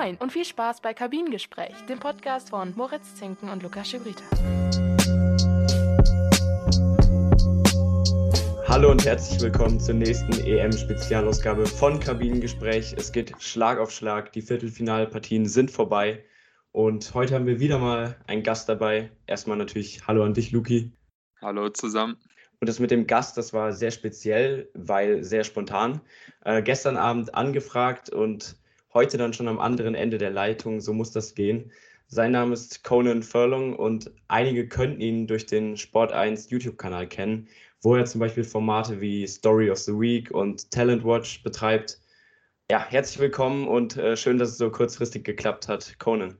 Moin und viel Spaß bei Kabinengespräch, dem Podcast von Moritz Zinken und Lukas Schibrita. Hallo und herzlich willkommen zur nächsten EM-Spezialausgabe von Kabinengespräch. Es geht Schlag auf Schlag, die Viertelfinalpartien sind vorbei und heute haben wir wieder mal einen Gast dabei. Erstmal natürlich Hallo an dich, Luki. Hallo zusammen. Und das mit dem Gast, das war sehr speziell, weil sehr spontan. Äh, gestern Abend angefragt und heute dann schon am anderen Ende der Leitung. So muss das gehen. Sein Name ist Conan Furlong und einige könnten ihn durch den Sport 1 YouTube-Kanal kennen, wo er zum Beispiel Formate wie Story of the Week und Talent Watch betreibt. Ja, herzlich willkommen und äh, schön, dass es so kurzfristig geklappt hat, Conan.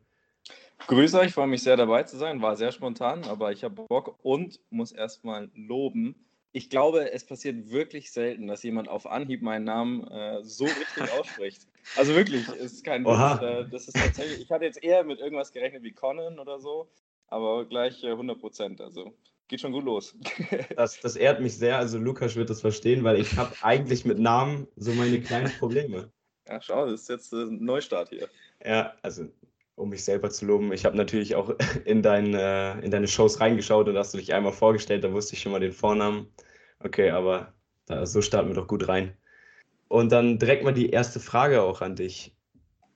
Grüße euch, freue mich sehr dabei zu sein. War sehr spontan, aber ich habe Bock und muss erstmal loben. Ich glaube, es passiert wirklich selten, dass jemand auf Anhieb meinen Namen äh, so richtig ausspricht. Also wirklich, ist kein Witz. Äh, das ist tatsächlich. Ich hatte jetzt eher mit irgendwas gerechnet wie Conan oder so, aber gleich äh, 100 Prozent. Also geht schon gut los. Das, das ehrt mich sehr. Also Lukas wird das verstehen, weil ich habe eigentlich mit Namen so meine kleinen Probleme. Ja, schau, das ist jetzt ein Neustart hier. Ja, also um mich selber zu loben. Ich habe natürlich auch in, dein, äh, in deine Shows reingeschaut und hast du dich einmal vorgestellt, da wusste ich schon mal den Vornamen. Okay, aber da, so starten wir doch gut rein. Und dann direkt mal die erste Frage auch an dich.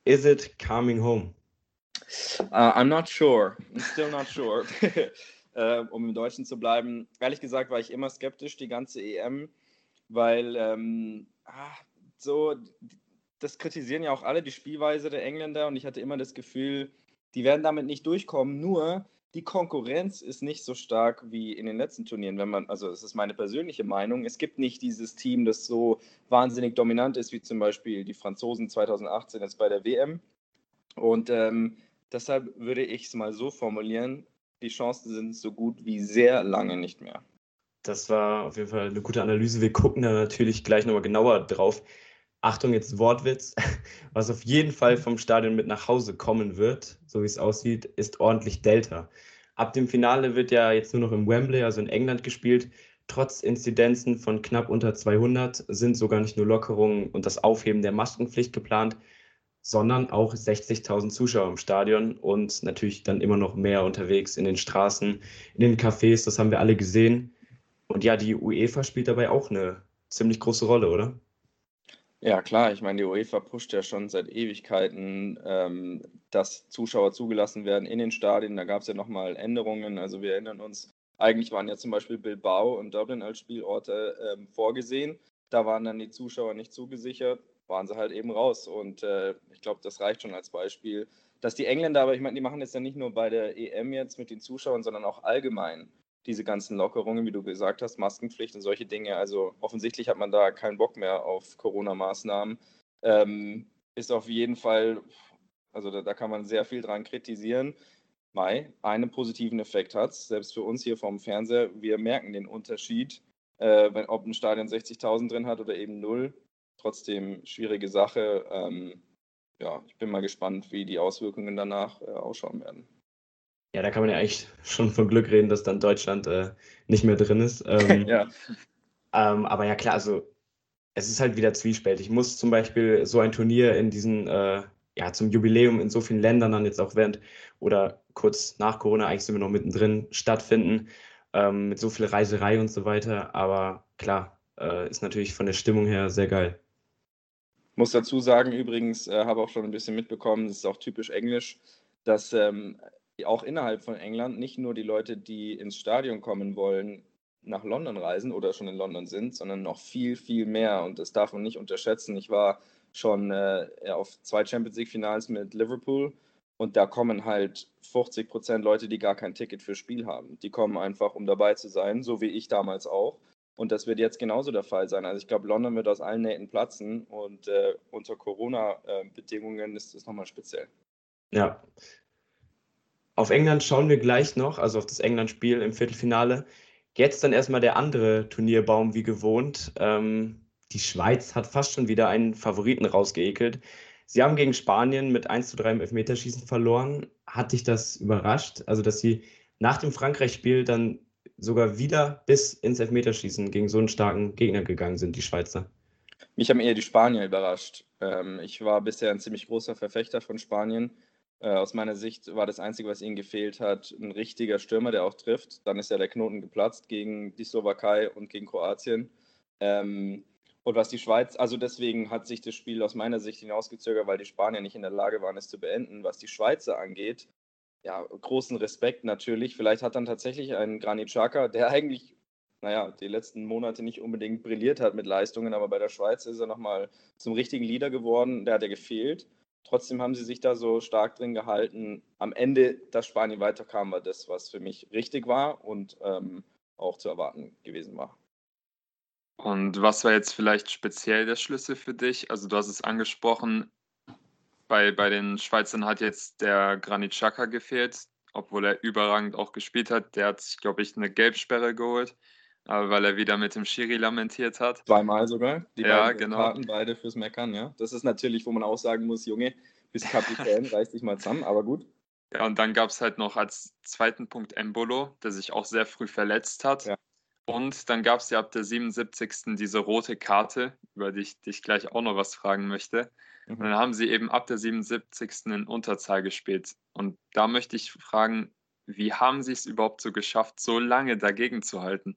Is it coming home? Uh, I'm not sure. I'm still not sure. uh, um im Deutschen zu bleiben. Ehrlich gesagt war ich immer skeptisch, die ganze EM, weil ähm, ah, so das kritisieren ja auch alle, die Spielweise der Engländer. Und ich hatte immer das Gefühl, die werden damit nicht durchkommen. Nur die Konkurrenz ist nicht so stark wie in den letzten Turnieren. Wenn man, also es ist meine persönliche Meinung, es gibt nicht dieses Team, das so wahnsinnig dominant ist, wie zum Beispiel die Franzosen 2018 jetzt bei der WM. Und ähm, deshalb würde ich es mal so formulieren, die Chancen sind so gut wie sehr lange nicht mehr. Das war auf jeden Fall eine gute Analyse. Wir gucken da natürlich gleich nochmal genauer drauf. Achtung, jetzt Wortwitz, was auf jeden Fall vom Stadion mit nach Hause kommen wird, so wie es aussieht, ist ordentlich Delta. Ab dem Finale wird ja jetzt nur noch im Wembley, also in England, gespielt. Trotz Inzidenzen von knapp unter 200 sind sogar nicht nur Lockerungen und das Aufheben der Maskenpflicht geplant, sondern auch 60.000 Zuschauer im Stadion und natürlich dann immer noch mehr unterwegs in den Straßen, in den Cafés, das haben wir alle gesehen. Und ja, die UEFA spielt dabei auch eine ziemlich große Rolle, oder? Ja, klar, ich meine, die UEFA pusht ja schon seit Ewigkeiten, ähm, dass Zuschauer zugelassen werden in den Stadien. Da gab es ja nochmal Änderungen. Also wir erinnern uns, eigentlich waren ja zum Beispiel Bilbao und Dublin als Spielorte ähm, vorgesehen. Da waren dann die Zuschauer nicht zugesichert, waren sie halt eben raus. Und äh, ich glaube, das reicht schon als Beispiel. Dass die Engländer, aber ich meine, die machen das ja nicht nur bei der EM jetzt mit den Zuschauern, sondern auch allgemein diese ganzen Lockerungen, wie du gesagt hast, Maskenpflicht und solche Dinge. Also offensichtlich hat man da keinen Bock mehr auf Corona-Maßnahmen. Ähm, ist auf jeden Fall, also da, da, kann man sehr viel dran kritisieren. Mai, einen positiven Effekt hat es, selbst für uns hier vom Fernseher. Wir merken den Unterschied, äh, wenn, ob ein Stadion 60.000 drin hat oder eben null. Trotzdem schwierige Sache. Ähm, ja, ich bin mal gespannt, wie die Auswirkungen danach äh, ausschauen werden. Ja, da kann man ja eigentlich schon von Glück reden, dass dann Deutschland äh, nicht mehr drin ist. Ähm, ja. Ähm, aber ja, klar, also es ist halt wieder zwiespältig. Muss zum Beispiel so ein Turnier in diesen, äh, ja, zum Jubiläum in so vielen Ländern dann jetzt auch während oder kurz nach Corona, eigentlich sind wir noch mittendrin, stattfinden, ähm, mit so viel Reiserei und so weiter. Aber klar, äh, ist natürlich von der Stimmung her sehr geil. Muss dazu sagen, übrigens, äh, habe auch schon ein bisschen mitbekommen, das ist auch typisch englisch, dass ähm, auch innerhalb von England nicht nur die Leute, die ins Stadion kommen wollen, nach London reisen oder schon in London sind, sondern noch viel, viel mehr. Und das darf man nicht unterschätzen. Ich war schon äh, auf zwei Champions League-Finals mit Liverpool und da kommen halt 50 Prozent Leute, die gar kein Ticket fürs Spiel haben. Die kommen einfach, um dabei zu sein, so wie ich damals auch. Und das wird jetzt genauso der Fall sein. Also ich glaube, London wird aus allen Nähten platzen und äh, unter Corona-Bedingungen ist das nochmal speziell. Ja, auf England schauen wir gleich noch, also auf das England-Spiel im Viertelfinale. Jetzt dann erstmal der andere Turnierbaum wie gewohnt. Ähm, die Schweiz hat fast schon wieder einen Favoriten rausgeekelt. Sie haben gegen Spanien mit 1 zu 3 im Elfmeterschießen verloren. Hat dich das überrascht? Also, dass sie nach dem Frankreich-Spiel dann sogar wieder bis ins Elfmeterschießen gegen so einen starken Gegner gegangen sind, die Schweizer? Mich haben eher die Spanier überrascht. Ähm, ich war bisher ein ziemlich großer Verfechter von Spanien. Äh, aus meiner Sicht war das Einzige, was ihnen gefehlt hat, ein richtiger Stürmer, der auch trifft. Dann ist ja der Knoten geplatzt gegen die Slowakei und gegen Kroatien. Ähm, und was die Schweiz, also deswegen hat sich das Spiel aus meiner Sicht hinausgezögert, weil die Spanier nicht in der Lage waren, es zu beenden. Was die Schweizer angeht, ja, großen Respekt natürlich. Vielleicht hat dann tatsächlich ein Granit Xhaka, der eigentlich, naja, die letzten Monate nicht unbedingt brilliert hat mit Leistungen, aber bei der Schweiz ist er nochmal zum richtigen Leader geworden. Der hat ja gefehlt. Trotzdem haben sie sich da so stark drin gehalten. Am Ende, dass Spanien weiterkam, war das, was für mich richtig war und ähm, auch zu erwarten gewesen war. Und was war jetzt vielleicht speziell der Schlüssel für dich? Also du hast es angesprochen, bei, bei den Schweizern hat jetzt der Granit Xhaka gefehlt, obwohl er überragend auch gespielt hat. Der hat sich, glaube ich, eine Gelbsperre geholt, weil er wieder mit dem Schiri lamentiert hat. Zweimal sogar. Die ja, beiden genau. Karten, beide fürs Meckern, ja. Das ist natürlich, wo man auch sagen muss, Junge, bist Kapitän, reiß dich mal zusammen, aber gut. Ja, und dann gab es halt noch als zweiten Punkt Embolo, der sich auch sehr früh verletzt hat. Ja. Und dann gab es ja ab der 77. diese rote Karte, über die ich dich gleich auch noch was fragen möchte. Mhm. Und dann haben sie eben ab der 77. in Unterzahl gespielt. Und da möchte ich fragen, wie haben sie es überhaupt so geschafft, so lange dagegen zu halten?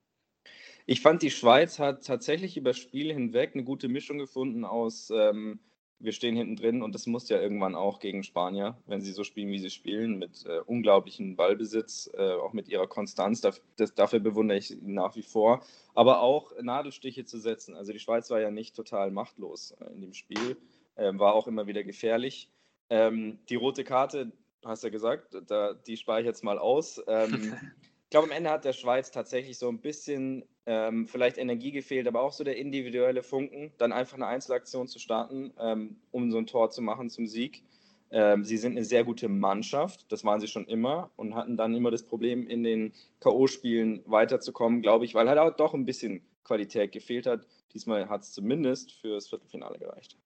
Ich fand, die Schweiz hat tatsächlich über das Spiel hinweg eine gute Mischung gefunden aus ähm, wir stehen hinten drin und das muss ja irgendwann auch gegen Spanier, wenn sie so spielen, wie sie spielen, mit äh, unglaublichem Ballbesitz, äh, auch mit ihrer Konstanz. Das, das, dafür bewundere ich nach wie vor. Aber auch Nadelstiche zu setzen. Also die Schweiz war ja nicht total machtlos äh, in dem Spiel, ähm, war auch immer wieder gefährlich. Ähm, die rote Karte, hast du ja gesagt, da, die spare ich jetzt mal aus. Ähm, ich glaube, am Ende hat der Schweiz tatsächlich so ein bisschen ähm, vielleicht Energie gefehlt, aber auch so der individuelle Funken, dann einfach eine Einzelaktion zu starten, ähm, um so ein Tor zu machen zum Sieg. Ähm, sie sind eine sehr gute Mannschaft, das waren sie schon immer und hatten dann immer das Problem, in den K.O.-Spielen weiterzukommen, glaube ich, weil halt auch doch ein bisschen Qualität gefehlt hat. Diesmal hat es zumindest fürs Viertelfinale gereicht.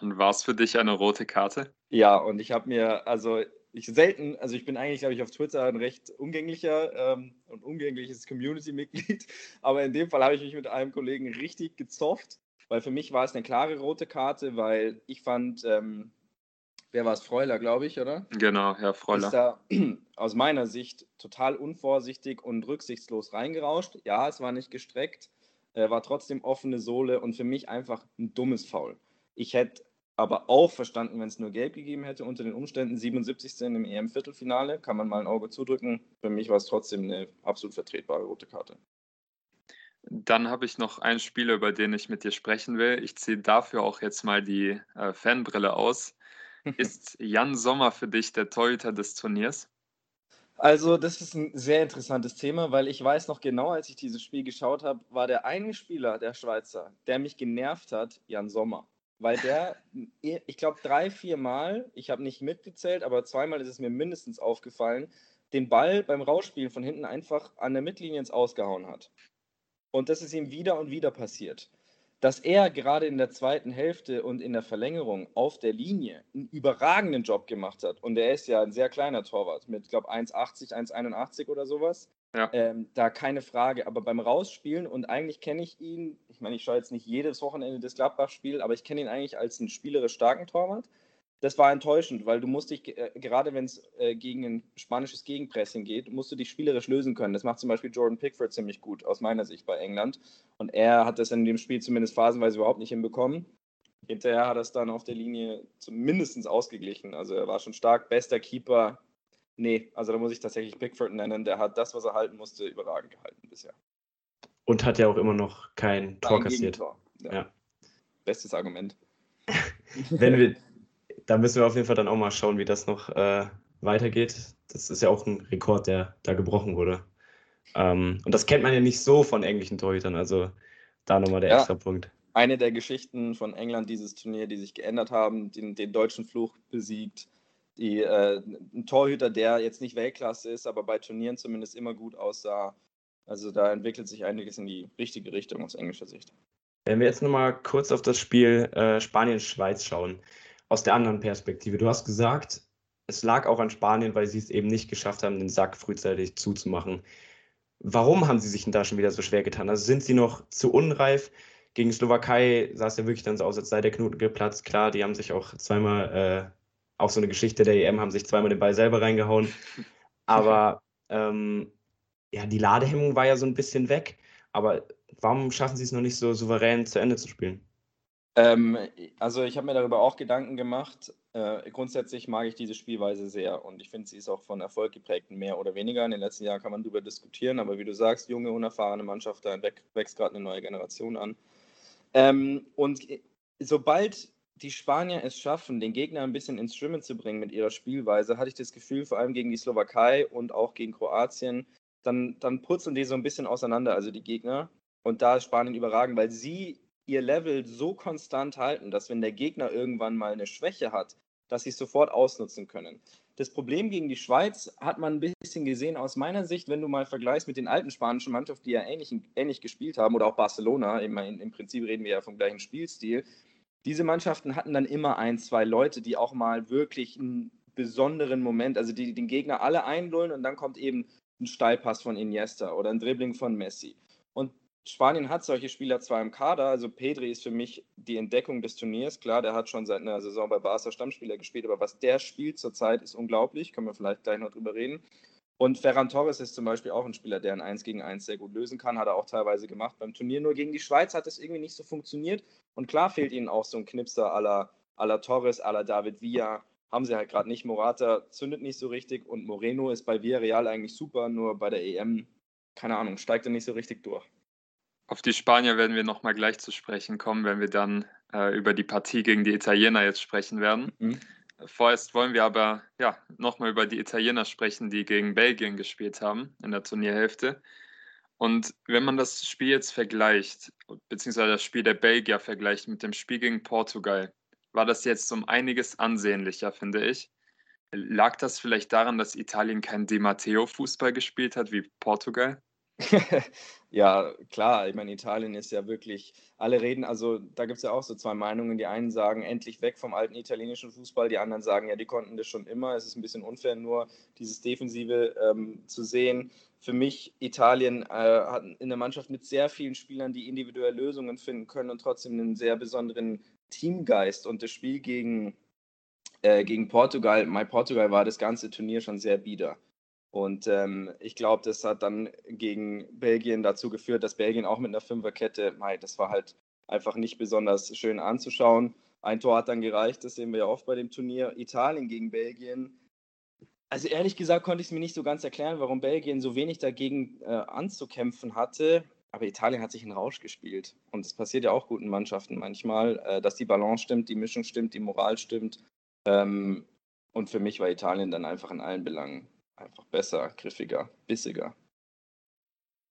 Und war es für dich eine rote Karte? Ja, und ich habe mir, also ich selten, also ich bin eigentlich, glaube ich, auf Twitter ein recht umgänglicher ähm, und umgängliches Community-Mitglied, aber in dem Fall habe ich mich mit einem Kollegen richtig gezofft, weil für mich war es eine klare rote Karte, weil ich fand, ähm, wer war es, Freuler, glaube ich, oder? Genau, Herr Freuler. Ist da aus meiner Sicht total unvorsichtig und rücksichtslos reingerauscht. Ja, es war nicht gestreckt, äh, war trotzdem offene Sohle und für mich einfach ein dummes Foul. Ich hätte aber auch verstanden, wenn es nur gelb gegeben hätte unter den Umständen. 77. im EM-Viertelfinale, kann man mal ein Auge zudrücken. Für mich war es trotzdem eine absolut vertretbare rote Karte. Dann habe ich noch einen Spieler, über den ich mit dir sprechen will. Ich ziehe dafür auch jetzt mal die äh, Fanbrille aus. Ist Jan Sommer für dich der Torhüter des Turniers? Also, das ist ein sehr interessantes Thema, weil ich weiß noch genau, als ich dieses Spiel geschaut habe, war der eine Spieler, der Schweizer, der mich genervt hat, Jan Sommer weil der, ich glaube, drei, vier Mal, ich habe nicht mitgezählt, aber zweimal ist es mir mindestens aufgefallen, den Ball beim Rausspielen von hinten einfach an der Mittellinie ins Ausgehauen hat. Und das ist ihm wieder und wieder passiert. Dass er gerade in der zweiten Hälfte und in der Verlängerung auf der Linie einen überragenden Job gemacht hat. Und er ist ja ein sehr kleiner Torwart mit, glaube 1,80, 1,81 oder sowas. Ja. Ähm, da keine Frage. Aber beim Rausspielen, und eigentlich kenne ich ihn, ich meine, ich schaue jetzt nicht jedes Wochenende das Gladbach-Spiel, aber ich kenne ihn eigentlich als einen spielerisch starken Torwart. Das war enttäuschend, weil du musst dich, äh, gerade wenn es äh, gegen ein spanisches Gegenpressing geht, musst du dich spielerisch lösen können. Das macht zum Beispiel Jordan Pickford ziemlich gut, aus meiner Sicht bei England. Und er hat das in dem Spiel zumindest phasenweise überhaupt nicht hinbekommen. Hinterher hat er es dann auf der Linie zumindest ausgeglichen. Also er war schon stark, bester Keeper, Nee, also da muss ich tatsächlich Pickford nennen. Der hat das, was er halten musste, überragend gehalten bisher. Und hat ja auch immer noch kein Tor Nein, kassiert. Ja. ja. Bestes Argument. Wenn wir, da müssen wir auf jeden Fall dann auch mal schauen, wie das noch äh, weitergeht. Das ist ja auch ein Rekord, der da gebrochen wurde. Ähm, und das kennt man ja nicht so von englischen Torhütern. Also da nochmal der ja. extra Punkt. Eine der Geschichten von England dieses Turnier, die sich geändert haben, den, den deutschen Fluch besiegt, die, äh, ein Torhüter, der jetzt nicht Weltklasse ist, aber bei Turnieren zumindest immer gut aussah. Also da entwickelt sich einiges in die richtige Richtung aus englischer Sicht. Wenn wir jetzt nochmal kurz auf das Spiel äh, Spanien-Schweiz schauen, aus der anderen Perspektive. Du hast gesagt, es lag auch an Spanien, weil sie es eben nicht geschafft haben, den Sack frühzeitig zuzumachen. Warum haben sie sich denn da schon wieder so schwer getan? Also sind sie noch zu unreif? gegen Slowakei sah es ja wirklich dann so aus, als sei der Knoten geplatzt. Klar, die haben sich auch zweimal, äh, auch so eine Geschichte der EM, haben sich zweimal den Ball selber reingehauen. Aber ähm, ja, die Ladehemmung war ja so ein bisschen weg. Aber warum schaffen sie es noch nicht so souverän zu Ende zu spielen? Ähm, also ich habe mir darüber auch Gedanken gemacht. Äh, grundsätzlich mag ich diese Spielweise sehr und ich finde, sie ist auch von Erfolg geprägt, mehr oder weniger. In den letzten Jahren kann man darüber diskutieren, aber wie du sagst, junge, unerfahrene Mannschaft, da wächst gerade eine neue Generation an. Ähm, und sobald die Spanier es schaffen, den Gegner ein bisschen ins Schwimmen zu bringen mit ihrer Spielweise, hatte ich das Gefühl, vor allem gegen die Slowakei und auch gegen Kroatien, dann, dann purzeln die so ein bisschen auseinander, also die Gegner. Und da ist Spanien überragend, weil sie ihr Level so konstant halten, dass wenn der Gegner irgendwann mal eine Schwäche hat, dass sie es sofort ausnutzen können. Das Problem gegen die Schweiz hat man ein bisschen gesehen aus meiner Sicht, wenn du mal vergleichst mit den alten spanischen Mannschaften, die ja ähnlich, ähnlich gespielt haben, oder auch Barcelona, im, im Prinzip reden wir ja vom gleichen Spielstil. Diese Mannschaften hatten dann immer ein, zwei Leute, die auch mal wirklich einen besonderen Moment, also die den Gegner alle einlullen und dann kommt eben ein Steilpass von Iniesta oder ein Dribbling von Messi. Und Spanien hat solche Spieler zwar im Kader, also Pedri ist für mich die Entdeckung des Turniers. Klar, der hat schon seit einer Saison bei Barca Stammspieler gespielt, aber was der spielt zurzeit ist unglaublich. Können wir vielleicht gleich noch drüber reden. Und Ferran Torres ist zum Beispiel auch ein Spieler, der ein 1 gegen 1 sehr gut lösen kann, hat er auch teilweise gemacht beim Turnier. Nur gegen die Schweiz hat es irgendwie nicht so funktioniert. Und klar fehlt ihnen auch so ein Knipser à la, Torres, la David Villa. Haben sie halt gerade nicht. Morata zündet nicht so richtig und Moreno ist bei Villarreal eigentlich super, nur bei der EM, keine Ahnung, steigt er nicht so richtig durch. Auf die Spanier werden wir nochmal gleich zu sprechen kommen, wenn wir dann äh, über die Partie gegen die Italiener jetzt sprechen werden. Mhm. Vorerst wollen wir aber ja, nochmal über die Italiener sprechen, die gegen Belgien gespielt haben in der Turnierhälfte. Und wenn man das Spiel jetzt vergleicht, beziehungsweise das Spiel der Belgier vergleicht mit dem Spiel gegen Portugal, war das jetzt um einiges ansehnlicher, finde ich. Lag das vielleicht daran, dass Italien kein Di Matteo-Fußball gespielt hat wie Portugal? Ja, klar. Ich meine, Italien ist ja wirklich, alle reden, also da gibt es ja auch so zwei Meinungen. Die einen sagen, endlich weg vom alten italienischen Fußball. Die anderen sagen, ja, die konnten das schon immer. Es ist ein bisschen unfair, nur dieses Defensive ähm, zu sehen. Für mich, Italien äh, hat eine Mannschaft mit sehr vielen Spielern, die individuell Lösungen finden können und trotzdem einen sehr besonderen Teamgeist. Und das Spiel gegen, äh, gegen Portugal, My Portugal war das ganze Turnier schon sehr bieder. Und ähm, ich glaube, das hat dann gegen Belgien dazu geführt, dass Belgien auch mit einer Fünferkette, mei, das war halt einfach nicht besonders schön anzuschauen. Ein Tor hat dann gereicht, das sehen wir ja oft bei dem Turnier. Italien gegen Belgien. Also ehrlich gesagt konnte ich es mir nicht so ganz erklären, warum Belgien so wenig dagegen äh, anzukämpfen hatte. Aber Italien hat sich einen Rausch gespielt. Und es passiert ja auch guten Mannschaften manchmal, äh, dass die Balance stimmt, die Mischung stimmt, die Moral stimmt. Ähm, und für mich war Italien dann einfach in allen Belangen einfach besser, griffiger, bissiger.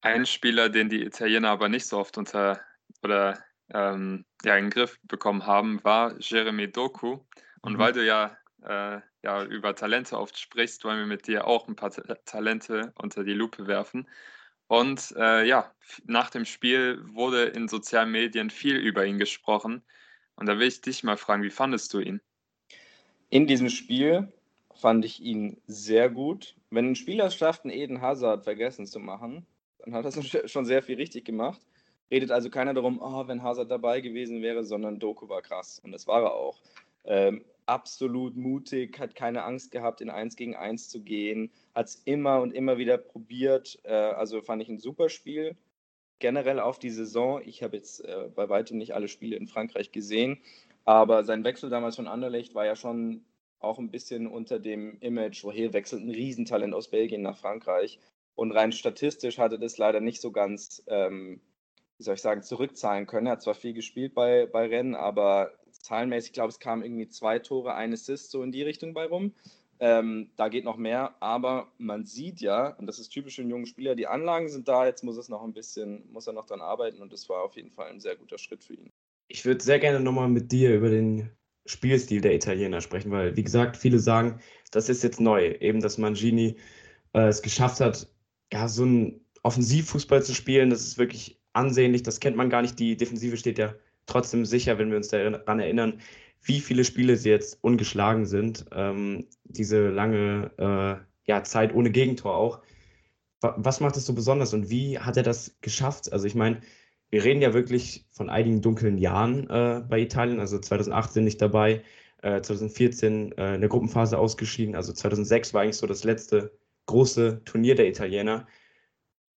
Ein Spieler, den die Italiener aber nicht so oft unter oder ähm, ja, in den Griff bekommen haben, war Jeremy Doku. Und mhm. weil du ja, äh, ja über Talente oft sprichst, wollen wir mit dir auch ein paar Talente unter die Lupe werfen. Und äh, ja, nach dem Spiel wurde in sozialen Medien viel über ihn gesprochen. Und da will ich dich mal fragen, wie fandest du ihn? In diesem Spiel fand ich ihn sehr gut. Wenn ein Spieler es schafft, einen Eden Hazard vergessen zu machen, dann hat er schon sehr viel richtig gemacht. Redet also keiner darum, oh, wenn Hazard dabei gewesen wäre, sondern Doku war krass. Und das war er auch. Ähm, absolut mutig, hat keine Angst gehabt, in 1 gegen 1 zu gehen, hat es immer und immer wieder probiert. Äh, also fand ich ein super Spiel. Generell auf die Saison. Ich habe jetzt äh, bei weitem nicht alle Spiele in Frankreich gesehen, aber sein Wechsel damals von Anderlecht war ja schon auch ein bisschen unter dem Image, woher wechselt ein Riesentalent aus Belgien nach Frankreich. Und rein statistisch hatte das leider nicht so ganz, ähm, wie soll ich sagen, zurückzahlen können. Er hat zwar viel gespielt bei, bei Rennen, aber zahlenmäßig, ich glaube, es kamen irgendwie zwei Tore, ein Assist so in die Richtung bei rum. Ähm, da geht noch mehr, aber man sieht ja, und das ist typisch für einen jungen Spieler, die Anlagen sind da, jetzt muss es noch ein bisschen, muss er noch dran arbeiten und das war auf jeden Fall ein sehr guter Schritt für ihn. Ich würde sehr gerne nochmal mit dir über den Spielstil der Italiener sprechen, weil, wie gesagt, viele sagen, das ist jetzt neu, eben, dass Mangini äh, es geschafft hat, ja, so einen Offensivfußball zu spielen, das ist wirklich ansehnlich, das kennt man gar nicht, die Defensive steht ja trotzdem sicher, wenn wir uns daran erinnern, wie viele Spiele sie jetzt ungeschlagen sind, ähm, diese lange äh, ja, Zeit ohne Gegentor auch. Was macht es so besonders und wie hat er das geschafft? Also ich meine, wir reden ja wirklich von einigen dunklen Jahren äh, bei Italien, also 2018 nicht dabei, äh, 2014 äh, in der Gruppenphase ausgeschieden, also 2006 war eigentlich so das letzte große Turnier der Italiener.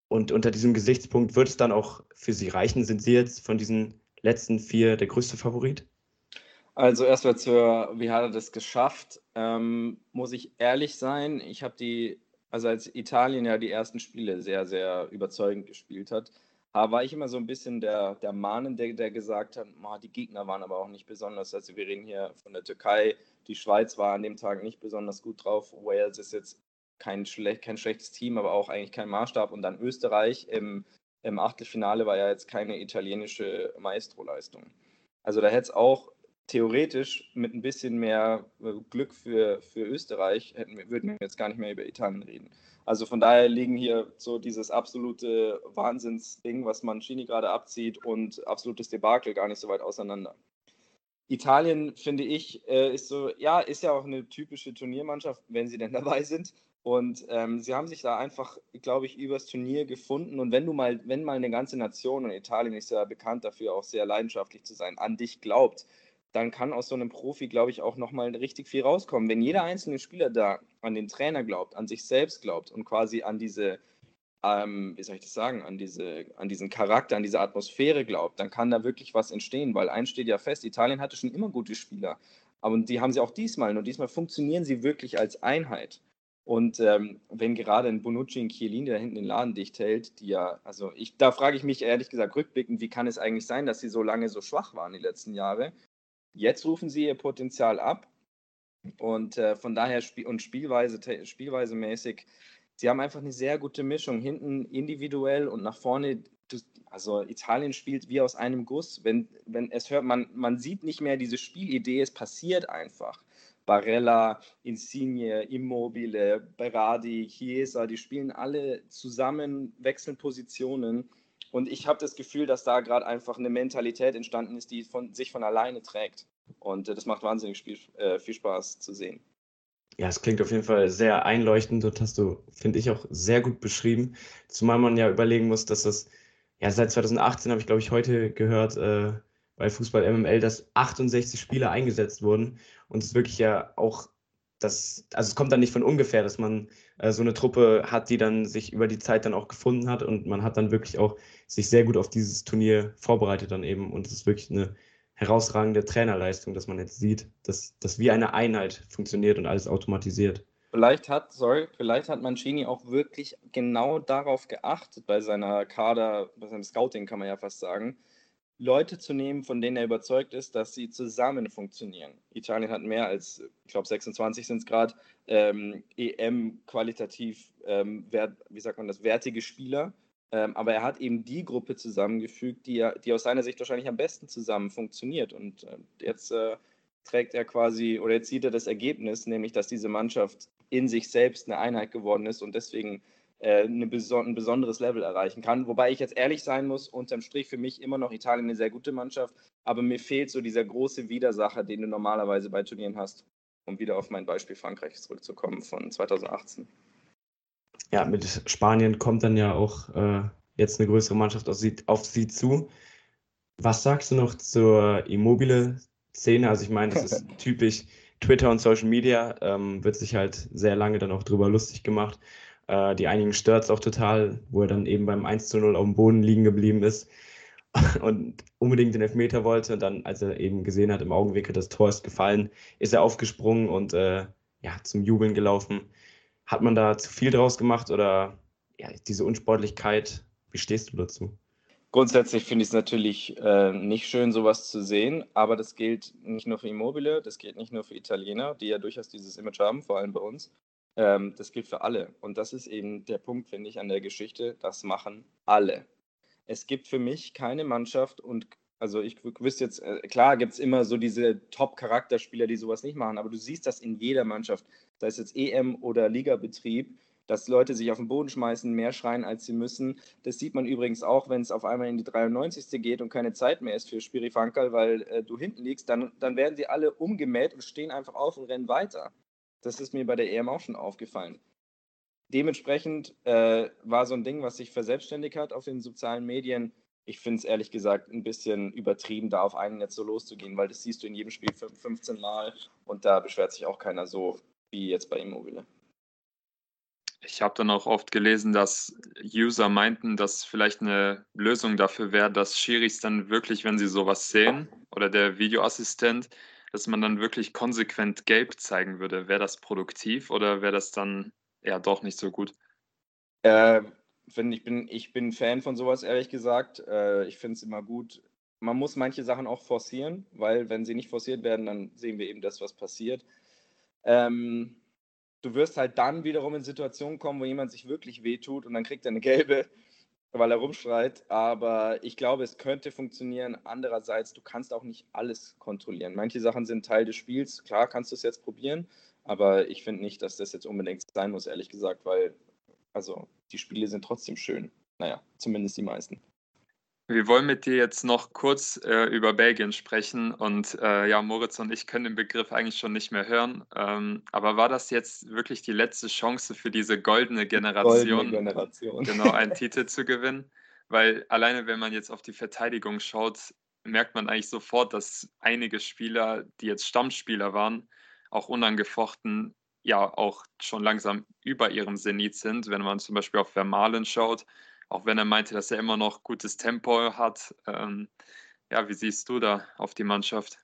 Und unter diesem Gesichtspunkt wird es dann auch für Sie reichen? Sind Sie jetzt von diesen letzten vier der größte Favorit? Also erstmal zur, wie hat er das geschafft? Ähm, muss ich ehrlich sein, ich habe die, also als Italien ja die ersten Spiele sehr, sehr überzeugend gespielt hat, war ich immer so ein bisschen der, der Mahnen, der, der gesagt hat, oh, die Gegner waren aber auch nicht besonders. Also wir reden hier von der Türkei, die Schweiz war an dem Tag nicht besonders gut drauf. Wales ist jetzt kein, schle kein schlechtes Team, aber auch eigentlich kein Maßstab. Und dann Österreich im, im Achtelfinale war ja jetzt keine italienische Maestro-Leistung. Also da hätte es auch theoretisch mit ein bisschen mehr äh, Glück für, für Österreich hätten würden wir jetzt gar nicht mehr über Italien reden. Also von daher liegen hier so dieses absolute Wahnsinnsding, was Mancini gerade abzieht und absolutes Debakel gar nicht so weit auseinander. Italien, finde ich, äh, ist so, ja, ist ja auch eine typische Turniermannschaft, wenn sie denn dabei sind. Und ähm, sie haben sich da einfach, glaube ich, übers Turnier gefunden. Und wenn du mal, wenn mal eine ganze Nation, und Italien ist ja bekannt dafür, auch sehr leidenschaftlich zu sein, an dich glaubt, dann kann aus so einem Profi, glaube ich, auch nochmal richtig viel rauskommen. Wenn jeder einzelne Spieler da an den Trainer glaubt, an sich selbst glaubt und quasi an diese, ähm, wie soll ich das sagen, an, diese, an diesen Charakter, an diese Atmosphäre glaubt, dann kann da wirklich was entstehen, weil eins steht ja fest, Italien hatte schon immer gute Spieler, aber die haben sie auch diesmal und diesmal funktionieren sie wirklich als Einheit. Und ähm, wenn gerade ein Bonucci in Chiellini da hinten den Laden dicht hält, die ja, also ich, da frage ich mich ehrlich gesagt rückblickend, wie kann es eigentlich sein, dass sie so lange so schwach waren die letzten Jahre Jetzt rufen sie ihr Potenzial ab und äh, von daher Spiel und Spielweise, Spielweise mäßig, sie haben einfach eine sehr gute Mischung. Hinten individuell und nach vorne, also Italien spielt wie aus einem Guss. Wenn, wenn es hört, man, man sieht nicht mehr diese Spielidee, es passiert einfach. Barella, Insigne, Immobile, Berardi, Chiesa, die spielen alle zusammen, wechseln Positionen und ich habe das Gefühl, dass da gerade einfach eine Mentalität entstanden ist, die von, sich von alleine trägt. Und äh, das macht wahnsinnig viel, äh, viel Spaß zu sehen. Ja, es klingt auf jeden Fall sehr einleuchtend und hast du, finde ich, auch sehr gut beschrieben. Zumal man ja überlegen muss, dass das, ja, seit 2018 habe ich, glaube ich, heute gehört, äh, bei Fußball MML, dass 68 Spieler eingesetzt wurden und es wirklich ja auch das, also es kommt dann nicht von ungefähr, dass man äh, so eine Truppe hat, die dann sich über die Zeit dann auch gefunden hat und man hat dann wirklich auch sich sehr gut auf dieses Turnier vorbereitet dann eben und es ist wirklich eine herausragende Trainerleistung, dass man jetzt sieht, dass das wie eine Einheit funktioniert und alles automatisiert. Vielleicht hat, sorry, vielleicht hat Mancini auch wirklich genau darauf geachtet bei seiner Kader, bei seinem Scouting kann man ja fast sagen, Leute zu nehmen, von denen er überzeugt ist, dass sie zusammen funktionieren. Italien hat mehr als, ich glaube 26 sind es gerade, ähm, EM qualitativ, ähm, wert, wie sagt man das, wertige Spieler. Ähm, aber er hat eben die Gruppe zusammengefügt, die, er, die aus seiner Sicht wahrscheinlich am besten zusammen funktioniert. Und äh, jetzt äh, trägt er quasi, oder jetzt sieht er das Ergebnis, nämlich dass diese Mannschaft in sich selbst eine Einheit geworden ist und deswegen äh, eine beson ein besonderes Level erreichen kann. Wobei ich jetzt ehrlich sein muss, unterm Strich für mich immer noch Italien eine sehr gute Mannschaft, aber mir fehlt so dieser große Widersacher, den du normalerweise bei Turnieren hast, um wieder auf mein Beispiel Frankreich zurückzukommen von 2018. Ja, mit Spanien kommt dann ja auch äh, jetzt eine größere Mannschaft auf sie, auf sie zu. Was sagst du noch zur Immobile-Szene? Also ich meine, das ist typisch Twitter und Social Media, ähm, wird sich halt sehr lange dann auch drüber lustig gemacht. Äh, die einigen stört es auch total, wo er dann eben beim 1 zu 0 auf dem Boden liegen geblieben ist und unbedingt den Elfmeter wollte. Und dann, als er eben gesehen hat, im Augenwinkel, das Tor ist gefallen, ist er aufgesprungen und äh, ja, zum Jubeln gelaufen. Hat man da zu viel draus gemacht oder ja, diese Unsportlichkeit, wie stehst du dazu? Grundsätzlich finde ich es natürlich äh, nicht schön, sowas zu sehen, aber das gilt nicht nur für Immobile, das gilt nicht nur für Italiener, die ja durchaus dieses Image haben, vor allem bei uns, ähm, das gilt für alle. Und das ist eben der Punkt, finde ich, an der Geschichte. Das machen alle. Es gibt für mich keine Mannschaft und also ich wüsste jetzt, äh, klar gibt es immer so diese Top-Charakterspieler, die sowas nicht machen, aber du siehst das in jeder Mannschaft, sei es jetzt EM oder Ligabetrieb, dass Leute sich auf den Boden schmeißen, mehr schreien, als sie müssen. Das sieht man übrigens auch, wenn es auf einmal in die 93. geht und keine Zeit mehr ist für Spirifankal, weil äh, du hinten liegst, dann, dann werden sie alle umgemäht und stehen einfach auf und rennen weiter. Das ist mir bei der EM auch schon aufgefallen. Dementsprechend äh, war so ein Ding, was sich verselbstständigt hat auf den sozialen Medien, ich finde es ehrlich gesagt ein bisschen übertrieben, da auf einen jetzt so loszugehen, weil das siehst du in jedem Spiel 15 Mal und da beschwert sich auch keiner so wie jetzt bei Immobile. Ich habe dann auch oft gelesen, dass User meinten, dass vielleicht eine Lösung dafür wäre, dass Schiris dann wirklich, wenn sie sowas sehen oder der Videoassistent, dass man dann wirklich konsequent gelb zeigen würde. Wäre das produktiv oder wäre das dann eher doch nicht so gut? Äh, find, ich, bin, ich bin Fan von sowas, ehrlich gesagt. Äh, ich finde es immer gut. Man muss manche Sachen auch forcieren, weil wenn sie nicht forciert werden, dann sehen wir eben das, was passiert. Ähm, du wirst halt dann wiederum in Situationen kommen, wo jemand sich wirklich wehtut und dann kriegt er eine gelbe, weil er rumschreit. Aber ich glaube, es könnte funktionieren. Andererseits, du kannst auch nicht alles kontrollieren. Manche Sachen sind Teil des Spiels. Klar kannst du es jetzt probieren, aber ich finde nicht, dass das jetzt unbedingt sein muss, ehrlich gesagt, weil also die Spiele sind trotzdem schön. Naja, zumindest die meisten. Wir wollen mit dir jetzt noch kurz äh, über Belgien sprechen und äh, ja, Moritz und ich können den Begriff eigentlich schon nicht mehr hören. Ähm, aber war das jetzt wirklich die letzte Chance für diese goldene Generation, goldene Generation. genau einen Titel zu gewinnen? Weil alleine, wenn man jetzt auf die Verteidigung schaut, merkt man eigentlich sofort, dass einige Spieler, die jetzt Stammspieler waren, auch unangefochten ja auch schon langsam über ihrem Zenit sind. Wenn man zum Beispiel auf Vermalen schaut, auch wenn er meinte, dass er immer noch gutes Tempo hat. Ähm, ja, wie siehst du da auf die Mannschaft?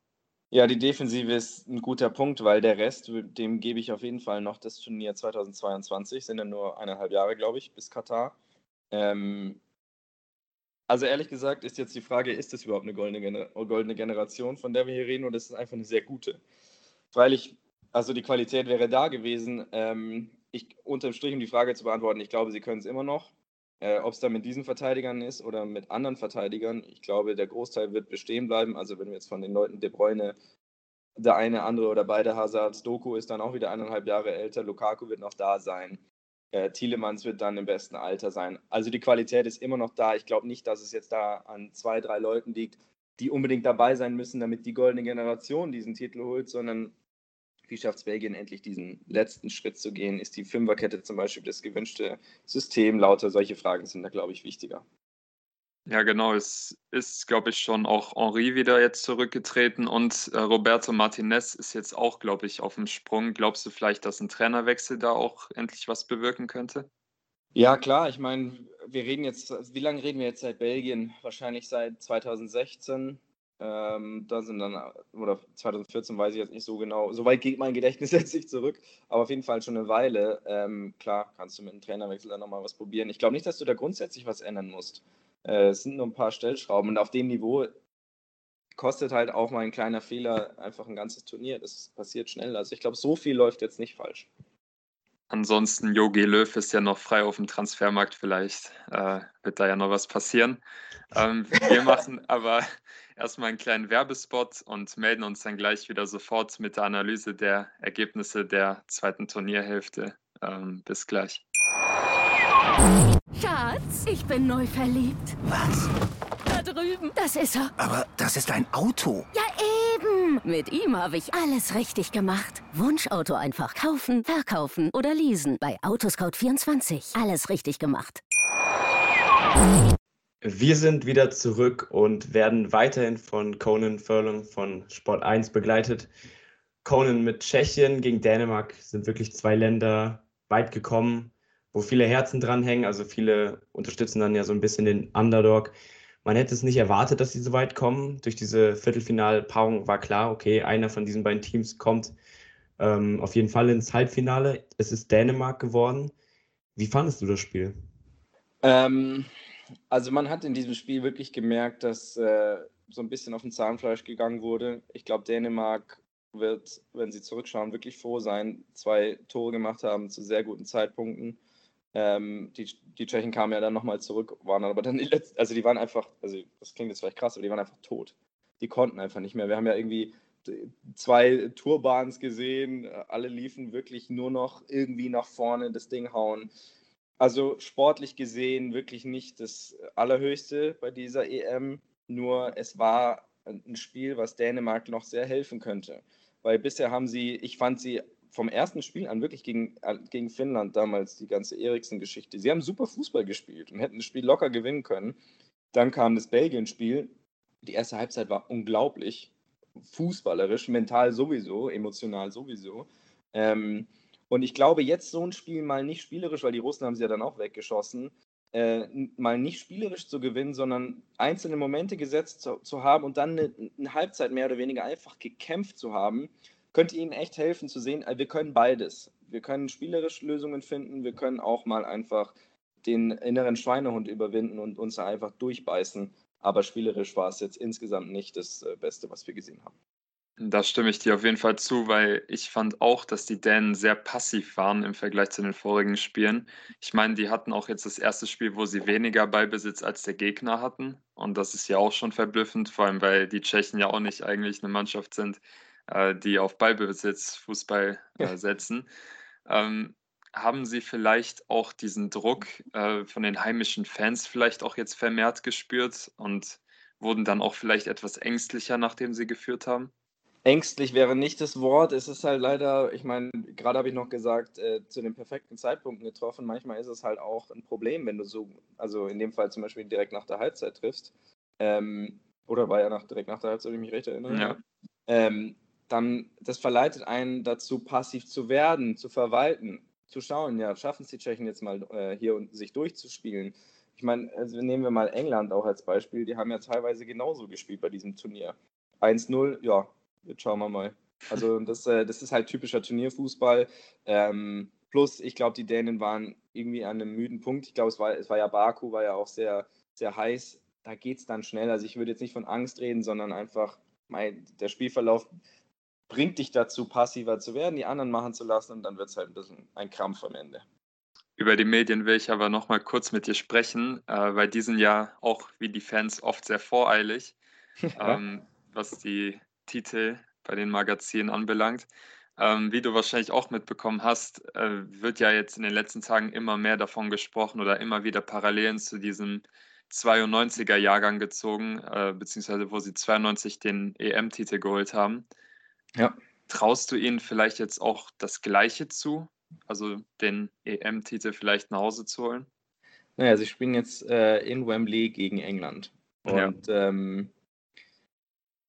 Ja, die Defensive ist ein guter Punkt, weil der Rest, dem gebe ich auf jeden Fall noch das Turnier 2022, sind ja nur eineinhalb Jahre, glaube ich, bis Katar. Ähm, also ehrlich gesagt ist jetzt die Frage, ist das überhaupt eine goldene, Gener goldene Generation, von der wir hier reden, oder ist es einfach eine sehr gute? Freilich, also die Qualität wäre da gewesen. Ähm, ich, unterm Strich, um die Frage zu beantworten, ich glaube, sie können es immer noch. Äh, Ob es dann mit diesen Verteidigern ist oder mit anderen Verteidigern, ich glaube, der Großteil wird bestehen bleiben. Also wenn wir jetzt von den Leuten De Bruyne, der eine, andere oder beide Hazards, Doku ist dann auch wieder eineinhalb Jahre älter, Lukaku wird noch da sein, äh, Thielemanns wird dann im besten Alter sein. Also die Qualität ist immer noch da. Ich glaube nicht, dass es jetzt da an zwei, drei Leuten liegt, die unbedingt dabei sein müssen, damit die goldene Generation diesen Titel holt, sondern wie schafft es Belgien endlich diesen letzten Schritt zu gehen? Ist die Fünferkette zum Beispiel das gewünschte System? Lauter solche Fragen sind da, glaube ich, wichtiger. Ja, genau. Es ist, glaube ich, schon auch Henri wieder jetzt zurückgetreten und äh, Roberto Martinez ist jetzt auch, glaube ich, auf dem Sprung. Glaubst du vielleicht, dass ein Trainerwechsel da auch endlich was bewirken könnte? Ja, klar. Ich meine, wir reden jetzt, wie lange reden wir jetzt seit Belgien? Wahrscheinlich seit 2016. Ähm, da sind dann, oder 2014 weiß ich jetzt nicht so genau, so weit geht mein Gedächtnis jetzt nicht zurück, aber auf jeden Fall schon eine Weile. Ähm, klar, kannst du mit einem Trainerwechsel dann nochmal was probieren. Ich glaube nicht, dass du da grundsätzlich was ändern musst. Äh, es sind nur ein paar Stellschrauben und auf dem Niveau kostet halt auch mal ein kleiner Fehler einfach ein ganzes Turnier. Das passiert schnell. Also ich glaube, so viel läuft jetzt nicht falsch. Ansonsten, Jogi Löw ist ja noch frei auf dem Transfermarkt. Vielleicht äh, wird da ja noch was passieren. Ähm, wir machen aber erstmal einen kleinen Werbespot und melden uns dann gleich wieder sofort mit der Analyse der Ergebnisse der zweiten Turnierhälfte. Ähm, bis gleich. Schatz, ich bin neu verliebt. Was? Da drüben. Das ist er. Aber das ist ein Auto. Ja, eben. Mit ihm habe ich alles richtig gemacht. Wunschauto einfach kaufen, verkaufen oder leasen. Bei Autoscout24. Alles richtig gemacht. Wir sind wieder zurück und werden weiterhin von Conan Furlong von Sport 1 begleitet. Conan mit Tschechien gegen Dänemark sind wirklich zwei Länder weit gekommen, wo viele Herzen dranhängen. Also viele unterstützen dann ja so ein bisschen den Underdog. Man hätte es nicht erwartet, dass sie so weit kommen. Durch diese Viertelfinalpaarung war klar, okay, einer von diesen beiden Teams kommt ähm, auf jeden Fall ins Halbfinale. Es ist Dänemark geworden. Wie fandest du das Spiel? Ähm, also man hat in diesem Spiel wirklich gemerkt, dass äh, so ein bisschen auf den Zahnfleisch gegangen wurde. Ich glaube, Dänemark wird, wenn sie zurückschauen, wirklich froh sein, zwei Tore gemacht haben zu sehr guten Zeitpunkten. Ähm, die, die Tschechen kamen ja dann nochmal zurück, waren aber dann die letzten, also die waren einfach, also das klingt jetzt vielleicht krass, aber die waren einfach tot. Die konnten einfach nicht mehr. Wir haben ja irgendwie zwei Tourbahns gesehen, alle liefen wirklich nur noch irgendwie nach vorne das Ding hauen. Also sportlich gesehen wirklich nicht das Allerhöchste bei dieser EM, nur es war ein Spiel, was Dänemark noch sehr helfen könnte. Weil bisher haben sie, ich fand sie vom ersten Spiel an wirklich gegen, äh, gegen Finnland damals, die ganze Eriksen-Geschichte, sie haben super Fußball gespielt und hätten das Spiel locker gewinnen können. Dann kam das Belgien-Spiel. Die erste Halbzeit war unglaublich. Fußballerisch, mental sowieso, emotional sowieso. Ähm, und ich glaube, jetzt so ein Spiel mal nicht spielerisch, weil die Russen haben sie ja dann auch weggeschossen, äh, mal nicht spielerisch zu gewinnen, sondern einzelne Momente gesetzt zu, zu haben und dann eine, eine, Halbzeit mehr oder weniger einfach gekämpft zu haben, könnte ihnen echt helfen zu sehen, äh, wir können beides. Wir können spielerisch Lösungen finden, wir können auch mal einfach den inneren Schweinehund überwinden und uns einfach durchbeißen. Aber spielerisch war es jetzt insgesamt nicht das äh, Beste, was wir gesehen haben. Da stimme ich dir auf jeden Fall zu, weil ich fand auch, dass die Dänen sehr passiv waren im Vergleich zu den vorigen Spielen. Ich meine, die hatten auch jetzt das erste Spiel, wo sie weniger Ballbesitz als der Gegner hatten. Und das ist ja auch schon verblüffend, vor allem weil die Tschechen ja auch nicht eigentlich eine Mannschaft sind, äh, die auf Ballbesitz Fußball äh, setzen. Ähm, haben Sie vielleicht auch diesen Druck äh, von den heimischen Fans vielleicht auch jetzt vermehrt gespürt und wurden dann auch vielleicht etwas ängstlicher, nachdem Sie geführt haben? Ängstlich wäre nicht das Wort. Es ist halt leider, ich meine, gerade habe ich noch gesagt, äh, zu den perfekten Zeitpunkten getroffen. Manchmal ist es halt auch ein Problem, wenn du so, also in dem Fall zum Beispiel direkt nach der Halbzeit triffst. Ähm, oder war ja nach, direkt nach der Halbzeit, wenn ich mich recht erinnere. Ja. Ähm, dann, das verleitet einen dazu, passiv zu werden, zu verwalten zu schauen, ja, schaffen es die Tschechen jetzt mal äh, hier und sich durchzuspielen. Ich meine, also nehmen wir mal England auch als Beispiel, die haben ja teilweise genauso gespielt bei diesem Turnier. 1-0, ja, jetzt schauen wir mal. Also das, äh, das ist halt typischer Turnierfußball. Ähm, plus, ich glaube, die Dänen waren irgendwie an einem müden Punkt. Ich glaube, es war, es war ja Baku, war ja auch sehr, sehr heiß. Da geht es dann schnell. Also ich würde jetzt nicht von Angst reden, sondern einfach, mein, der Spielverlauf bringt dich dazu, passiver zu werden, die anderen machen zu lassen und dann wird es halt ein bisschen ein Krampf am Ende. Über die Medien will ich aber noch mal kurz mit dir sprechen, äh, weil die sind ja auch wie die Fans oft sehr voreilig, ähm, was die Titel bei den Magazinen anbelangt. Ähm, wie du wahrscheinlich auch mitbekommen hast, äh, wird ja jetzt in den letzten Tagen immer mehr davon gesprochen oder immer wieder Parallelen zu diesem 92er Jahrgang gezogen, äh, beziehungsweise wo sie 92 den EM-Titel geholt haben. Ja. Traust du ihnen vielleicht jetzt auch das Gleiche zu? Also den EM-Titel vielleicht nach Hause zu holen? Naja, sie spielen jetzt äh, in Wembley gegen England. Und ja. ähm,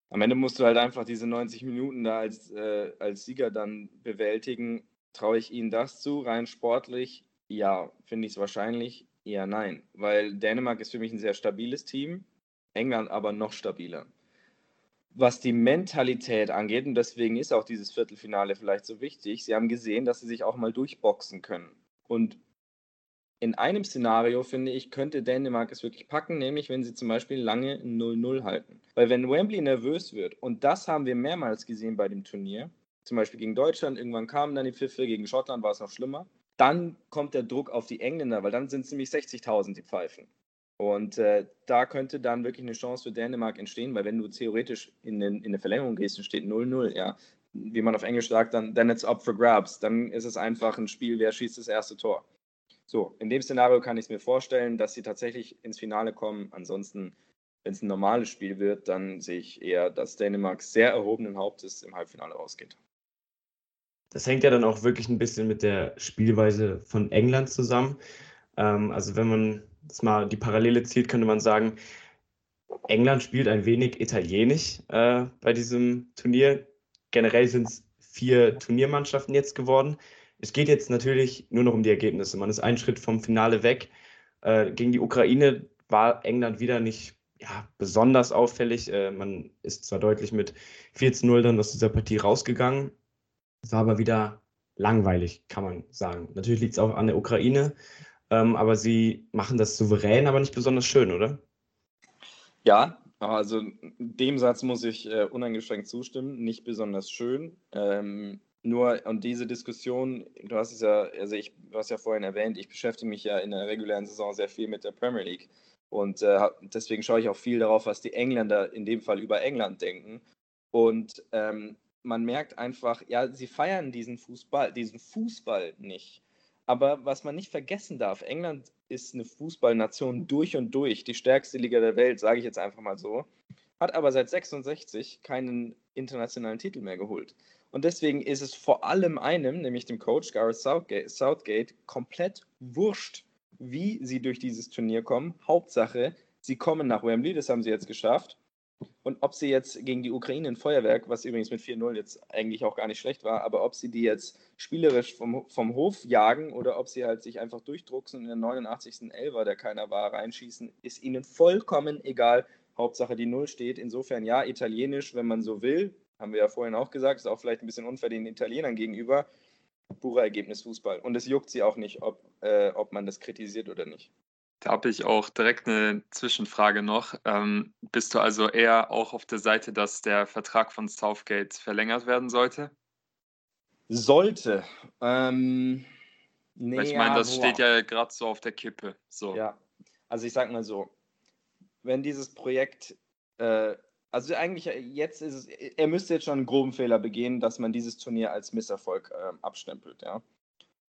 am Ende musst du halt einfach diese 90 Minuten da als, äh, als Sieger dann bewältigen. Traue ich ihnen das zu? Rein sportlich? Ja. Finde ich es wahrscheinlich? Eher nein. Weil Dänemark ist für mich ein sehr stabiles Team, England aber noch stabiler was die Mentalität angeht, und deswegen ist auch dieses Viertelfinale vielleicht so wichtig, sie haben gesehen, dass sie sich auch mal durchboxen können. Und in einem Szenario, finde ich, könnte Dänemark es wirklich packen, nämlich wenn sie zum Beispiel lange 0-0 halten. Weil wenn Wembley nervös wird, und das haben wir mehrmals gesehen bei dem Turnier, zum Beispiel gegen Deutschland, irgendwann kamen dann die Pfiffe, gegen Schottland war es noch schlimmer, dann kommt der Druck auf die Engländer, weil dann sind es nämlich 60.000, die pfeifen. Und äh, da könnte dann wirklich eine Chance für Dänemark entstehen, weil wenn du theoretisch in, den, in eine Verlängerung gehst und steht 0-0, ja, wie man auf Englisch sagt, dann then it's up for grabs. Dann ist es einfach ein Spiel, wer schießt das erste Tor. So, in dem Szenario kann ich es mir vorstellen, dass sie tatsächlich ins Finale kommen. Ansonsten, wenn es ein normales Spiel wird, dann sehe ich eher, dass Dänemark sehr erhobenen Hauptes im Halbfinale rausgeht. Das hängt ja dann auch wirklich ein bisschen mit der Spielweise von England zusammen. Ähm, also wenn man das mal die Parallele zieht, könnte man sagen, England spielt ein wenig italienisch äh, bei diesem Turnier. Generell sind es vier Turniermannschaften jetzt geworden. Es geht jetzt natürlich nur noch um die Ergebnisse. Man ist einen Schritt vom Finale weg. Äh, gegen die Ukraine war England wieder nicht ja, besonders auffällig. Äh, man ist zwar deutlich mit 4 zu 0 dann aus dieser Partie rausgegangen. Es war aber wieder langweilig, kann man sagen. Natürlich liegt es auch an der Ukraine. Ähm, aber sie machen das souverän, aber nicht besonders schön, oder? Ja, also dem Satz muss ich äh, uneingeschränkt zustimmen. Nicht besonders schön. Ähm, nur, und diese Diskussion, du hast es ja, also ich, du hast ja vorhin erwähnt, ich beschäftige mich ja in der regulären Saison sehr viel mit der Premier League. Und äh, deswegen schaue ich auch viel darauf, was die Engländer in dem Fall über England denken. Und ähm, man merkt einfach, ja, sie feiern diesen Fußball, diesen Fußball nicht. Aber was man nicht vergessen darf, England ist eine Fußballnation durch und durch, die stärkste Liga der Welt, sage ich jetzt einfach mal so, hat aber seit 66 keinen internationalen Titel mehr geholt. Und deswegen ist es vor allem einem, nämlich dem Coach Gareth Southgate, Southgate komplett wurscht, wie sie durch dieses Turnier kommen. Hauptsache, Sie kommen nach Wembley, das haben sie jetzt geschafft. Und ob sie jetzt gegen die Ukraine ein Feuerwerk, was übrigens mit 4-0 jetzt eigentlich auch gar nicht schlecht war, aber ob sie die jetzt spielerisch vom, vom Hof jagen oder ob sie halt sich einfach durchdrucksen und in den 89. Elfer, der keiner war, reinschießen, ist ihnen vollkommen egal. Hauptsache die Null steht. Insofern ja, italienisch, wenn man so will, haben wir ja vorhin auch gesagt, ist auch vielleicht ein bisschen unfair den Italienern gegenüber. Purer Ergebnis Fußball. Und es juckt sie auch nicht, ob, äh, ob man das kritisiert oder nicht. Da habe ich auch direkt eine Zwischenfrage noch. Ähm, bist du also eher auch auf der Seite, dass der Vertrag von Southgate verlängert werden sollte? Sollte. Ähm, nee, Weil ich meine, das boah. steht ja gerade so auf der Kippe. So. Ja, also ich sag mal so, wenn dieses Projekt, äh, also eigentlich jetzt ist es, er müsste jetzt schon einen groben Fehler begehen, dass man dieses Turnier als Misserfolg äh, abstempelt, ja.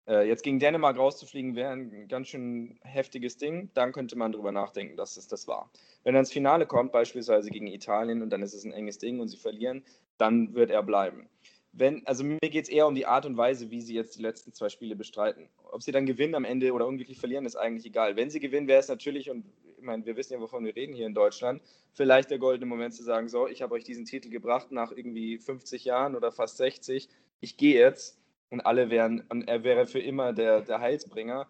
Äh, jetzt gegen Dänemark rauszufliegen wäre ein ganz schön heftiges Ding. Dann könnte man drüber nachdenken, dass es das war. Wenn er ins Finale kommt, beispielsweise gegen Italien, und dann ist es ein enges Ding und sie verlieren, dann wird er bleiben. Wenn, also mir geht es eher um die Art und Weise, wie sie jetzt die letzten zwei Spiele bestreiten. Ob sie dann gewinnen am Ende oder unglücklich verlieren, ist eigentlich egal. Wenn sie gewinnen, wäre es natürlich, und ich meine, wir wissen ja, wovon wir reden hier in Deutschland, vielleicht der goldene Moment zu sagen, so, ich habe euch diesen Titel gebracht nach irgendwie 50 Jahren oder fast 60, ich gehe jetzt. Und alle wären, und er wäre für immer der, der Heilsbringer.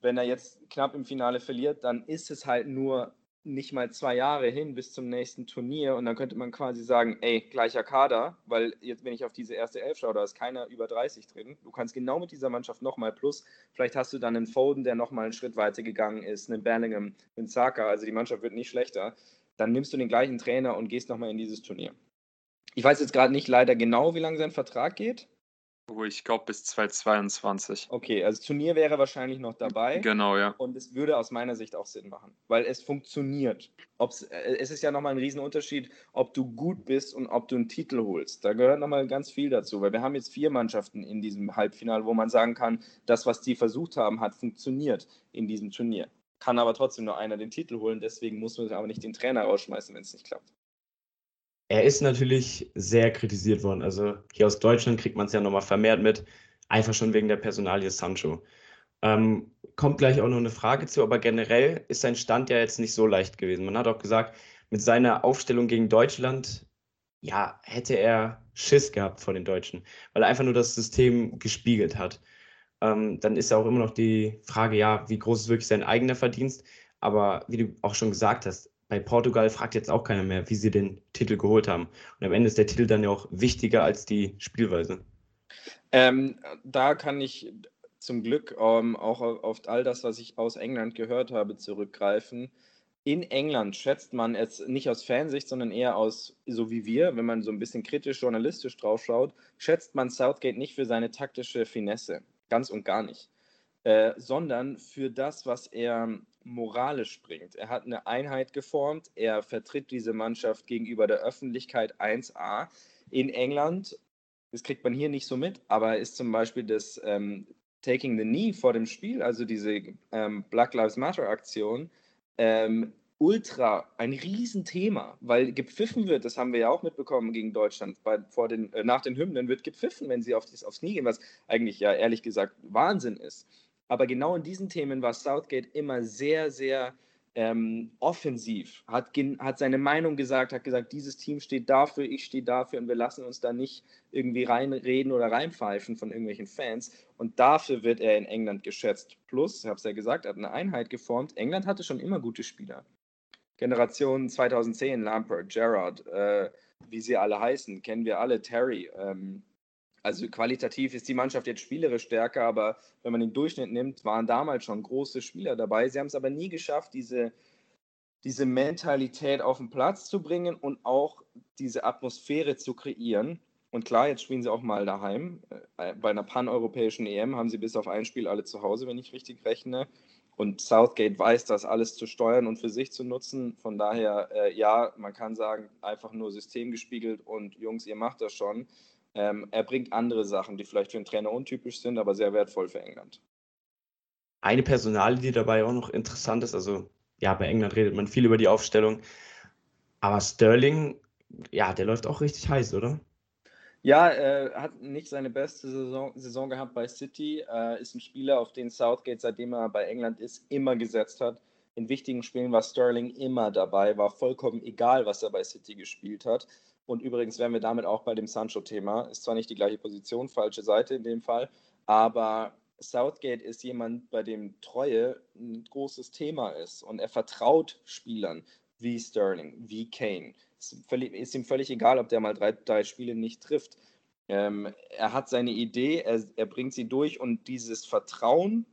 Wenn er jetzt knapp im Finale verliert, dann ist es halt nur nicht mal zwei Jahre hin bis zum nächsten Turnier und dann könnte man quasi sagen, ey, gleicher Kader, weil jetzt, wenn ich auf diese erste Elf schaue, da ist keiner über 30 drin. Du kannst genau mit dieser Mannschaft nochmal plus, vielleicht hast du dann einen Foden, der nochmal einen Schritt weiter gegangen ist, einen Bellingham, einen Saka, also die Mannschaft wird nicht schlechter. Dann nimmst du den gleichen Trainer und gehst nochmal in dieses Turnier. Ich weiß jetzt gerade nicht leider genau, wie lange sein Vertrag geht. Ich glaube bis 2022. Okay, also Turnier wäre wahrscheinlich noch dabei. Genau, ja. Und es würde aus meiner Sicht auch Sinn machen, weil es funktioniert. Ob's, äh, es ist ja nochmal ein Riesenunterschied, ob du gut bist und ob du einen Titel holst. Da gehört nochmal ganz viel dazu, weil wir haben jetzt vier Mannschaften in diesem Halbfinale, wo man sagen kann, das, was die versucht haben, hat funktioniert in diesem Turnier. Kann aber trotzdem nur einer den Titel holen, deswegen muss man aber nicht den Trainer rausschmeißen, wenn es nicht klappt. Er ist natürlich sehr kritisiert worden. Also hier aus Deutschland kriegt man es ja nochmal vermehrt mit, einfach schon wegen der Personalie Sancho. Ähm, kommt gleich auch noch eine Frage zu, aber generell ist sein Stand ja jetzt nicht so leicht gewesen. Man hat auch gesagt, mit seiner Aufstellung gegen Deutschland, ja, hätte er Schiss gehabt vor den Deutschen, weil er einfach nur das System gespiegelt hat. Ähm, dann ist ja auch immer noch die Frage, ja, wie groß ist wirklich sein eigener Verdienst? Aber wie du auch schon gesagt hast, bei Portugal fragt jetzt auch keiner mehr, wie sie den Titel geholt haben. Und am Ende ist der Titel dann ja auch wichtiger als die Spielweise. Ähm, da kann ich zum Glück ähm, auch auf all das, was ich aus England gehört habe, zurückgreifen. In England schätzt man es nicht aus Fansicht, sondern eher aus, so wie wir, wenn man so ein bisschen kritisch journalistisch drauf schaut, schätzt man Southgate nicht für seine taktische Finesse. Ganz und gar nicht. Äh, sondern für das, was er moralisch bringt. Er hat eine Einheit geformt, er vertritt diese Mannschaft gegenüber der Öffentlichkeit 1a. In England, das kriegt man hier nicht so mit, aber ist zum Beispiel das ähm, Taking the Knee vor dem Spiel, also diese ähm, Black Lives Matter Aktion, ähm, ultra ein Riesenthema, weil gepfiffen wird, das haben wir ja auch mitbekommen gegen Deutschland, bei, vor den, äh, nach den Hymnen wird gepfiffen, wenn sie auf aufs Knie gehen, was eigentlich ja ehrlich gesagt Wahnsinn ist. Aber genau in diesen Themen war Southgate immer sehr, sehr ähm, offensiv, hat, hat seine Meinung gesagt, hat gesagt, dieses Team steht dafür, ich stehe dafür und wir lassen uns da nicht irgendwie reinreden oder reinpfeifen von irgendwelchen Fans. Und dafür wird er in England geschätzt. Plus, ich habe es ja gesagt, hat eine Einheit geformt. England hatte schon immer gute Spieler. Generation 2010, Lampert, Gerrard, äh, wie sie alle heißen, kennen wir alle, Terry. Ähm, also qualitativ ist die Mannschaft jetzt spielerisch stärker, aber wenn man den Durchschnitt nimmt, waren damals schon große Spieler dabei. Sie haben es aber nie geschafft, diese, diese Mentalität auf den Platz zu bringen und auch diese Atmosphäre zu kreieren. Und klar, jetzt spielen sie auch mal daheim. Äh, bei einer paneuropäischen EM haben sie bis auf ein Spiel alle zu Hause, wenn ich richtig rechne. Und Southgate weiß das alles zu steuern und für sich zu nutzen. Von daher, äh, ja, man kann sagen, einfach nur System gespiegelt und Jungs, ihr macht das schon. Ähm, er bringt andere Sachen, die vielleicht für einen Trainer untypisch sind, aber sehr wertvoll für England. Eine Personale, die dabei auch noch interessant ist, also ja, bei England redet man viel über die Aufstellung, aber Sterling, ja, der läuft auch richtig heiß, oder? Ja, äh, hat nicht seine beste Saison, Saison gehabt bei City, äh, ist ein Spieler, auf den Southgate, seitdem er bei England ist, immer gesetzt hat In wichtigen Spielen war Sterling immer dabei, war vollkommen egal, was er bei City gespielt hat. Und übrigens wären wir damit auch bei dem Sancho-Thema. Ist zwar nicht die gleiche Position, falsche Seite in dem Fall, aber Southgate ist jemand, bei dem Treue ein großes Thema ist und er vertraut Spielern wie Sterling, wie Kane. Ist ihm völlig egal, ob der mal drei, drei Spiele nicht trifft. Ähm, er hat seine Idee, er, er bringt sie durch und dieses Vertrauen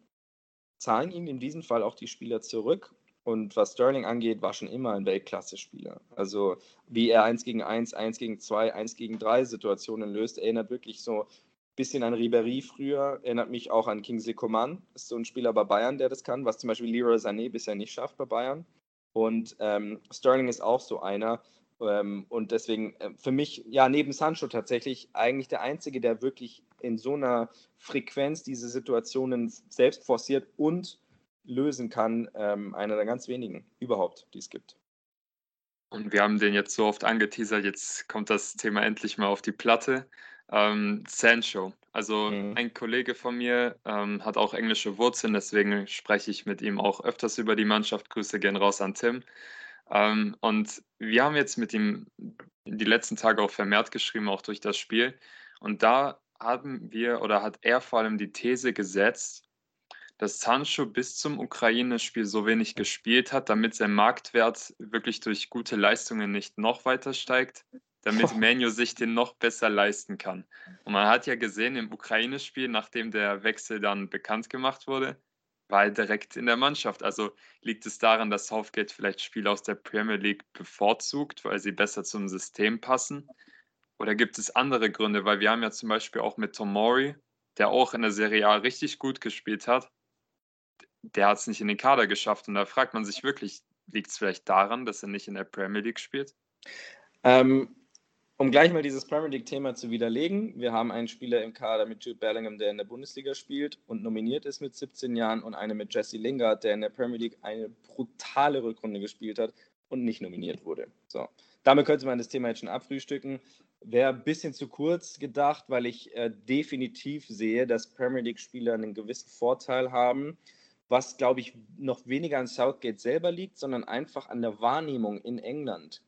zahlen ihm in diesem Fall auch die Spieler zurück. Und was Sterling angeht, war schon immer ein Weltklasse-Spieler. Also wie er 1 gegen 1, 1 gegen 2, 1 gegen 3 Situationen löst, erinnert wirklich so ein bisschen an Ribéry früher, erinnert mich auch an Kingsley Coman. Ist so ein Spieler bei Bayern, der das kann, was zum Beispiel Leroy Sané bisher nicht schafft bei Bayern. Und ähm, Sterling ist auch so einer. Ähm, und deswegen äh, für mich, ja, neben Sancho tatsächlich eigentlich der Einzige, der wirklich in so einer Frequenz diese Situationen selbst forciert und lösen kann. Ähm, einer der ganz wenigen überhaupt, die es gibt. Und wir haben den jetzt so oft angeteasert, jetzt kommt das Thema endlich mal auf die Platte. Ähm, Sancho. Also mhm. ein Kollege von mir ähm, hat auch englische Wurzeln, deswegen spreche ich mit ihm auch öfters über die Mannschaft. Grüße gehen raus an Tim. Ähm, und wir haben jetzt mit ihm die letzten Tage auch vermehrt geschrieben, auch durch das Spiel. Und da haben wir oder hat er vor allem die These gesetzt, dass Sancho bis zum Ukraine-Spiel so wenig gespielt hat, damit sein Marktwert wirklich durch gute Leistungen nicht noch weiter steigt, damit oh. Menu sich den noch besser leisten kann. Und man hat ja gesehen im Ukraine-Spiel, nachdem der Wechsel dann bekannt gemacht wurde, war er direkt in der Mannschaft. Also liegt es daran, dass Southgate vielleicht Spiele aus der Premier League bevorzugt, weil sie besser zum System passen? Oder gibt es andere Gründe? Weil wir haben ja zum Beispiel auch mit Tomori, der auch in der Serie A richtig gut gespielt hat, der hat es nicht in den Kader geschafft. Und da fragt man sich wirklich, liegt es vielleicht daran, dass er nicht in der Premier League spielt? Ähm, um gleich mal dieses Premier League-Thema zu widerlegen, wir haben einen Spieler im Kader mit Jude Bellingham, der in der Bundesliga spielt und nominiert ist mit 17 Jahren und einen mit Jesse Lingard, der in der Premier League eine brutale Rückrunde gespielt hat und nicht nominiert wurde. So. Damit könnte man das Thema jetzt schon abfrühstücken. Wäre ein bisschen zu kurz gedacht, weil ich äh, definitiv sehe, dass Premier League-Spieler einen gewissen Vorteil haben was, glaube ich, noch weniger an Southgate selber liegt, sondern einfach an der Wahrnehmung in England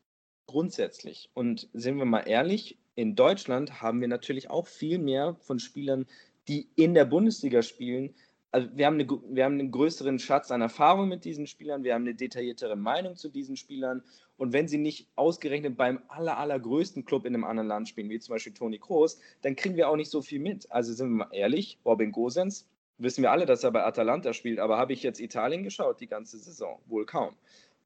grundsätzlich. Und sind wir mal ehrlich, in Deutschland haben wir natürlich auch viel mehr von Spielern, die in der Bundesliga spielen. Also wir haben, eine, wir haben einen größeren Schatz an Erfahrung mit diesen Spielern, wir haben eine detailliertere Meinung zu diesen Spielern. Und wenn sie nicht ausgerechnet beim aller, allergrößten Club in einem anderen Land spielen, wie zum Beispiel Toni Kroos, dann kriegen wir auch nicht so viel mit. Also sind wir mal ehrlich, Robin Gosens wissen wir alle, dass er bei Atalanta spielt, aber habe ich jetzt Italien geschaut die ganze Saison? Wohl kaum.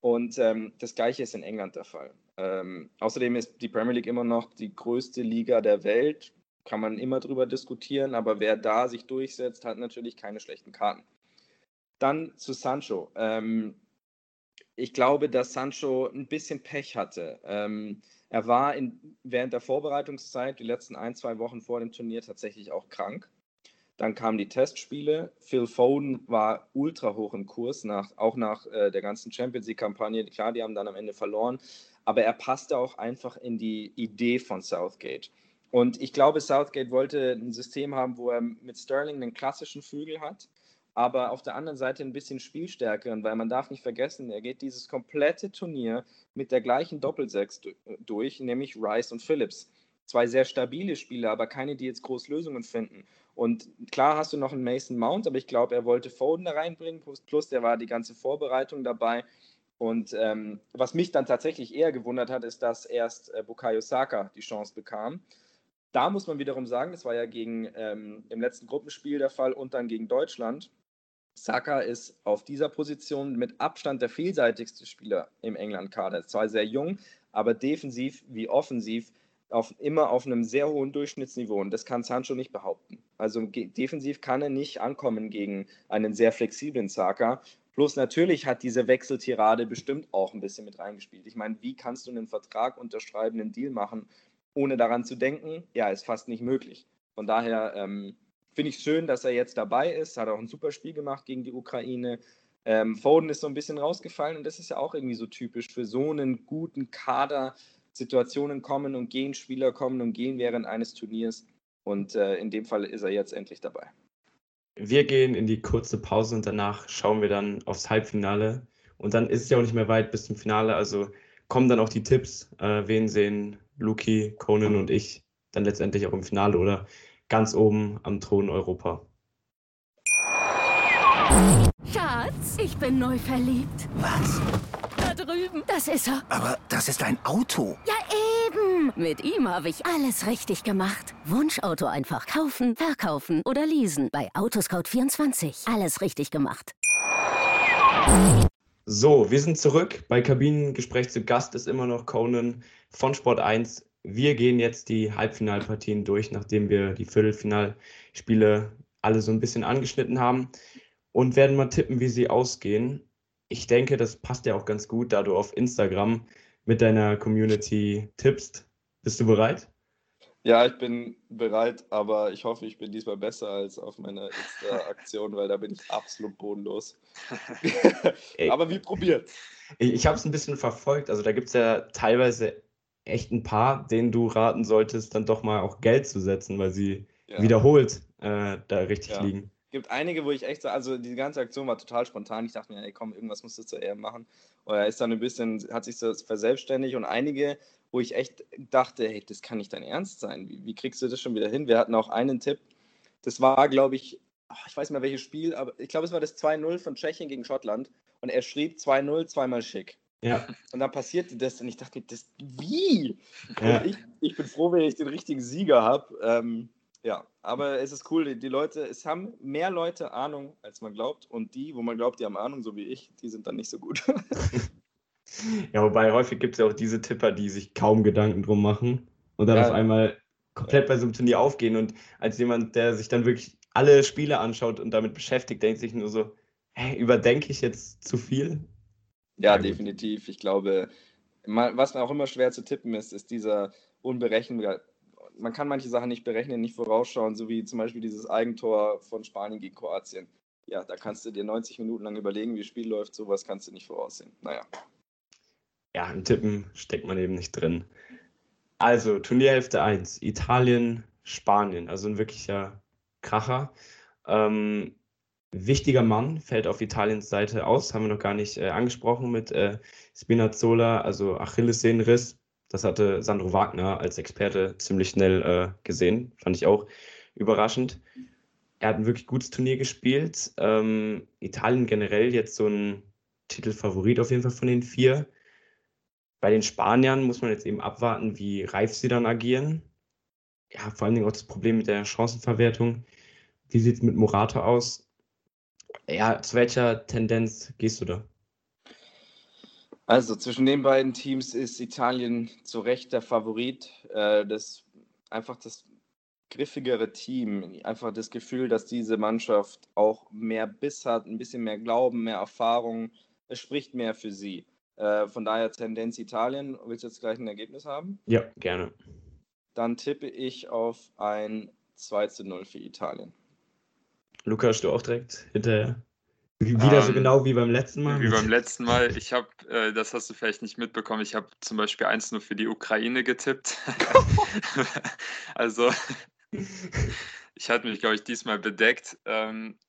Und ähm, das gleiche ist in England der Fall. Ähm, außerdem ist die Premier League immer noch die größte Liga der Welt. Kann man immer drüber diskutieren, aber wer da sich durchsetzt, hat natürlich keine schlechten Karten. Dann zu Sancho. Ähm, ich glaube, dass Sancho ein bisschen Pech hatte. Ähm, er war in, während der Vorbereitungszeit, die letzten ein, zwei Wochen vor dem Turnier, tatsächlich auch krank. Dann kamen die Testspiele. Phil Foden war ultra hoch im Kurs, nach, auch nach äh, der ganzen Champions League-Kampagne. Klar, die haben dann am Ende verloren, aber er passte auch einfach in die Idee von Southgate. Und ich glaube, Southgate wollte ein System haben, wo er mit Sterling einen klassischen Flügel hat, aber auf der anderen Seite ein bisschen spielstärkeren, weil man darf nicht vergessen, er geht dieses komplette Turnier mit der gleichen Doppelsechs durch, nämlich Rice und Phillips. Zwei sehr stabile Spieler, aber keine, die jetzt groß Lösungen finden. Und klar hast du noch einen Mason Mount, aber ich glaube, er wollte Foden da reinbringen, plus, plus der war die ganze Vorbereitung dabei. Und ähm, was mich dann tatsächlich eher gewundert hat, ist, dass erst äh, Bukayo Saka die Chance bekam. Da muss man wiederum sagen, das war ja gegen ähm, im letzten Gruppenspiel der Fall und dann gegen Deutschland. Saka ist auf dieser Position mit Abstand der vielseitigste Spieler im England-Kader. Zwar sehr jung, aber defensiv wie offensiv auf, immer auf einem sehr hohen Durchschnittsniveau und das kann Sancho nicht behaupten. Also defensiv kann er nicht ankommen gegen einen sehr flexiblen Saka. Plus natürlich hat diese Wechseltirade bestimmt auch ein bisschen mit reingespielt. Ich meine, wie kannst du einen Vertrag unterschreiben, einen Deal machen, ohne daran zu denken? Ja, ist fast nicht möglich. Von daher ähm, finde ich schön, dass er jetzt dabei ist. Hat auch ein super Spiel gemacht gegen die Ukraine. Ähm, Foden ist so ein bisschen rausgefallen und das ist ja auch irgendwie so typisch für so einen guten Kader Situationen kommen und gehen, Spieler kommen und gehen während eines Turniers. Und äh, in dem Fall ist er jetzt endlich dabei. Wir gehen in die kurze Pause und danach schauen wir dann aufs Halbfinale Und dann ist es ja auch nicht mehr weit bis zum Finale. Also kommen dann auch die Tipps. Äh, wen sehen Luki, Conan und ich dann letztendlich auch im Finale oder ganz oben am Thron Europa? Schatz, ich bin neu verliebt. Was? Das ist er. Aber das ist ein Auto. Ja, eben. Mit ihm habe ich alles richtig gemacht. Wunschauto einfach kaufen, verkaufen oder leasen. Bei Autoscout24. Alles richtig gemacht. So, wir sind zurück. Bei Kabinengespräch zu Gast ist immer noch Conan von Sport 1. Wir gehen jetzt die Halbfinalpartien durch, nachdem wir die Viertelfinalspiele alle so ein bisschen angeschnitten haben und werden mal tippen, wie sie ausgehen. Ich denke, das passt ja auch ganz gut, da du auf Instagram mit deiner Community tippst. Bist du bereit? Ja, ich bin bereit, aber ich hoffe, ich bin diesmal besser als auf meiner Insta-Aktion, weil da bin ich absolut bodenlos. aber wie probiert. Ich, ich habe es ein bisschen verfolgt. Also da gibt es ja teilweise echt ein paar, denen du raten solltest, dann doch mal auch Geld zu setzen, weil sie ja. wiederholt äh, da richtig ja. liegen gibt einige, wo ich echt so, also die ganze Aktion war total spontan. Ich dachte mir, ey komm, irgendwas musst du zur EM machen. Oder ist dann ein bisschen, hat sich so verselbstständigt und einige, wo ich echt dachte, hey, das kann nicht dein Ernst sein. Wie, wie kriegst du das schon wieder hin? Wir hatten auch einen Tipp, das war, glaube ich, oh, ich weiß nicht mehr welches Spiel, aber ich glaube, es war das 2-0 von Tschechien gegen Schottland und er schrieb 2-0, zweimal schick. Ja. Und dann passierte das und ich dachte, das, wie? Ja. Ich, ich, bin froh, wenn ich den richtigen Sieger habe. Ähm, ja, aber es ist cool, die, die, Leute, es haben mehr Leute Ahnung, als man glaubt. Und die, wo man glaubt, die haben Ahnung, so wie ich, die sind dann nicht so gut. ja, wobei häufig gibt es ja auch diese Tipper, die sich kaum Gedanken drum machen und dann ja. auf einmal komplett bei so einem Turnier aufgehen. Und als jemand, der sich dann wirklich alle Spiele anschaut und damit beschäftigt, denkt sich nur so, hey, überdenke ich jetzt zu viel? Ja, ja definitiv. Ich glaube, was auch immer schwer zu tippen ist, ist dieser unberechenbare man kann manche Sachen nicht berechnen, nicht vorausschauen, so wie zum Beispiel dieses Eigentor von Spanien gegen Kroatien. Ja, da kannst du dir 90 Minuten lang überlegen, wie das Spiel läuft, sowas kannst du nicht voraussehen. Naja. Ja, im Tippen steckt man eben nicht drin. Also, Turnierhälfte 1, Italien, Spanien, also ein wirklicher Kracher. Ähm, wichtiger Mann fällt auf Italiens Seite aus, haben wir noch gar nicht äh, angesprochen mit äh, Spinazzola, also Achillessehnenriss. Das hatte Sandro Wagner als Experte ziemlich schnell äh, gesehen. Fand ich auch überraschend. Er hat ein wirklich gutes Turnier gespielt. Ähm, Italien generell jetzt so ein Titelfavorit auf jeden Fall von den vier. Bei den Spaniern muss man jetzt eben abwarten, wie reif sie dann agieren. Ja, vor allen Dingen auch das Problem mit der Chancenverwertung. Wie sieht es mit Morata aus? Ja, zu welcher Tendenz gehst du da? Also zwischen den beiden Teams ist Italien zu Recht der Favorit. Äh, das einfach das griffigere Team, einfach das Gefühl, dass diese Mannschaft auch mehr Biss hat, ein bisschen mehr Glauben, mehr Erfahrung. Es spricht mehr für sie. Äh, von daher Tendenz Italien. Willst du jetzt gleich ein Ergebnis haben? Ja, gerne. Dann tippe ich auf ein 2 zu 0 für Italien. Lukas, du auch direkt hinterher? Wieder ähm, so genau wie beim letzten Mal? Wie beim letzten Mal. Ich habe, äh, das hast du vielleicht nicht mitbekommen, ich habe zum Beispiel eins nur für die Ukraine getippt. also, ich hatte mich, glaube ich, diesmal bedeckt. Ähm,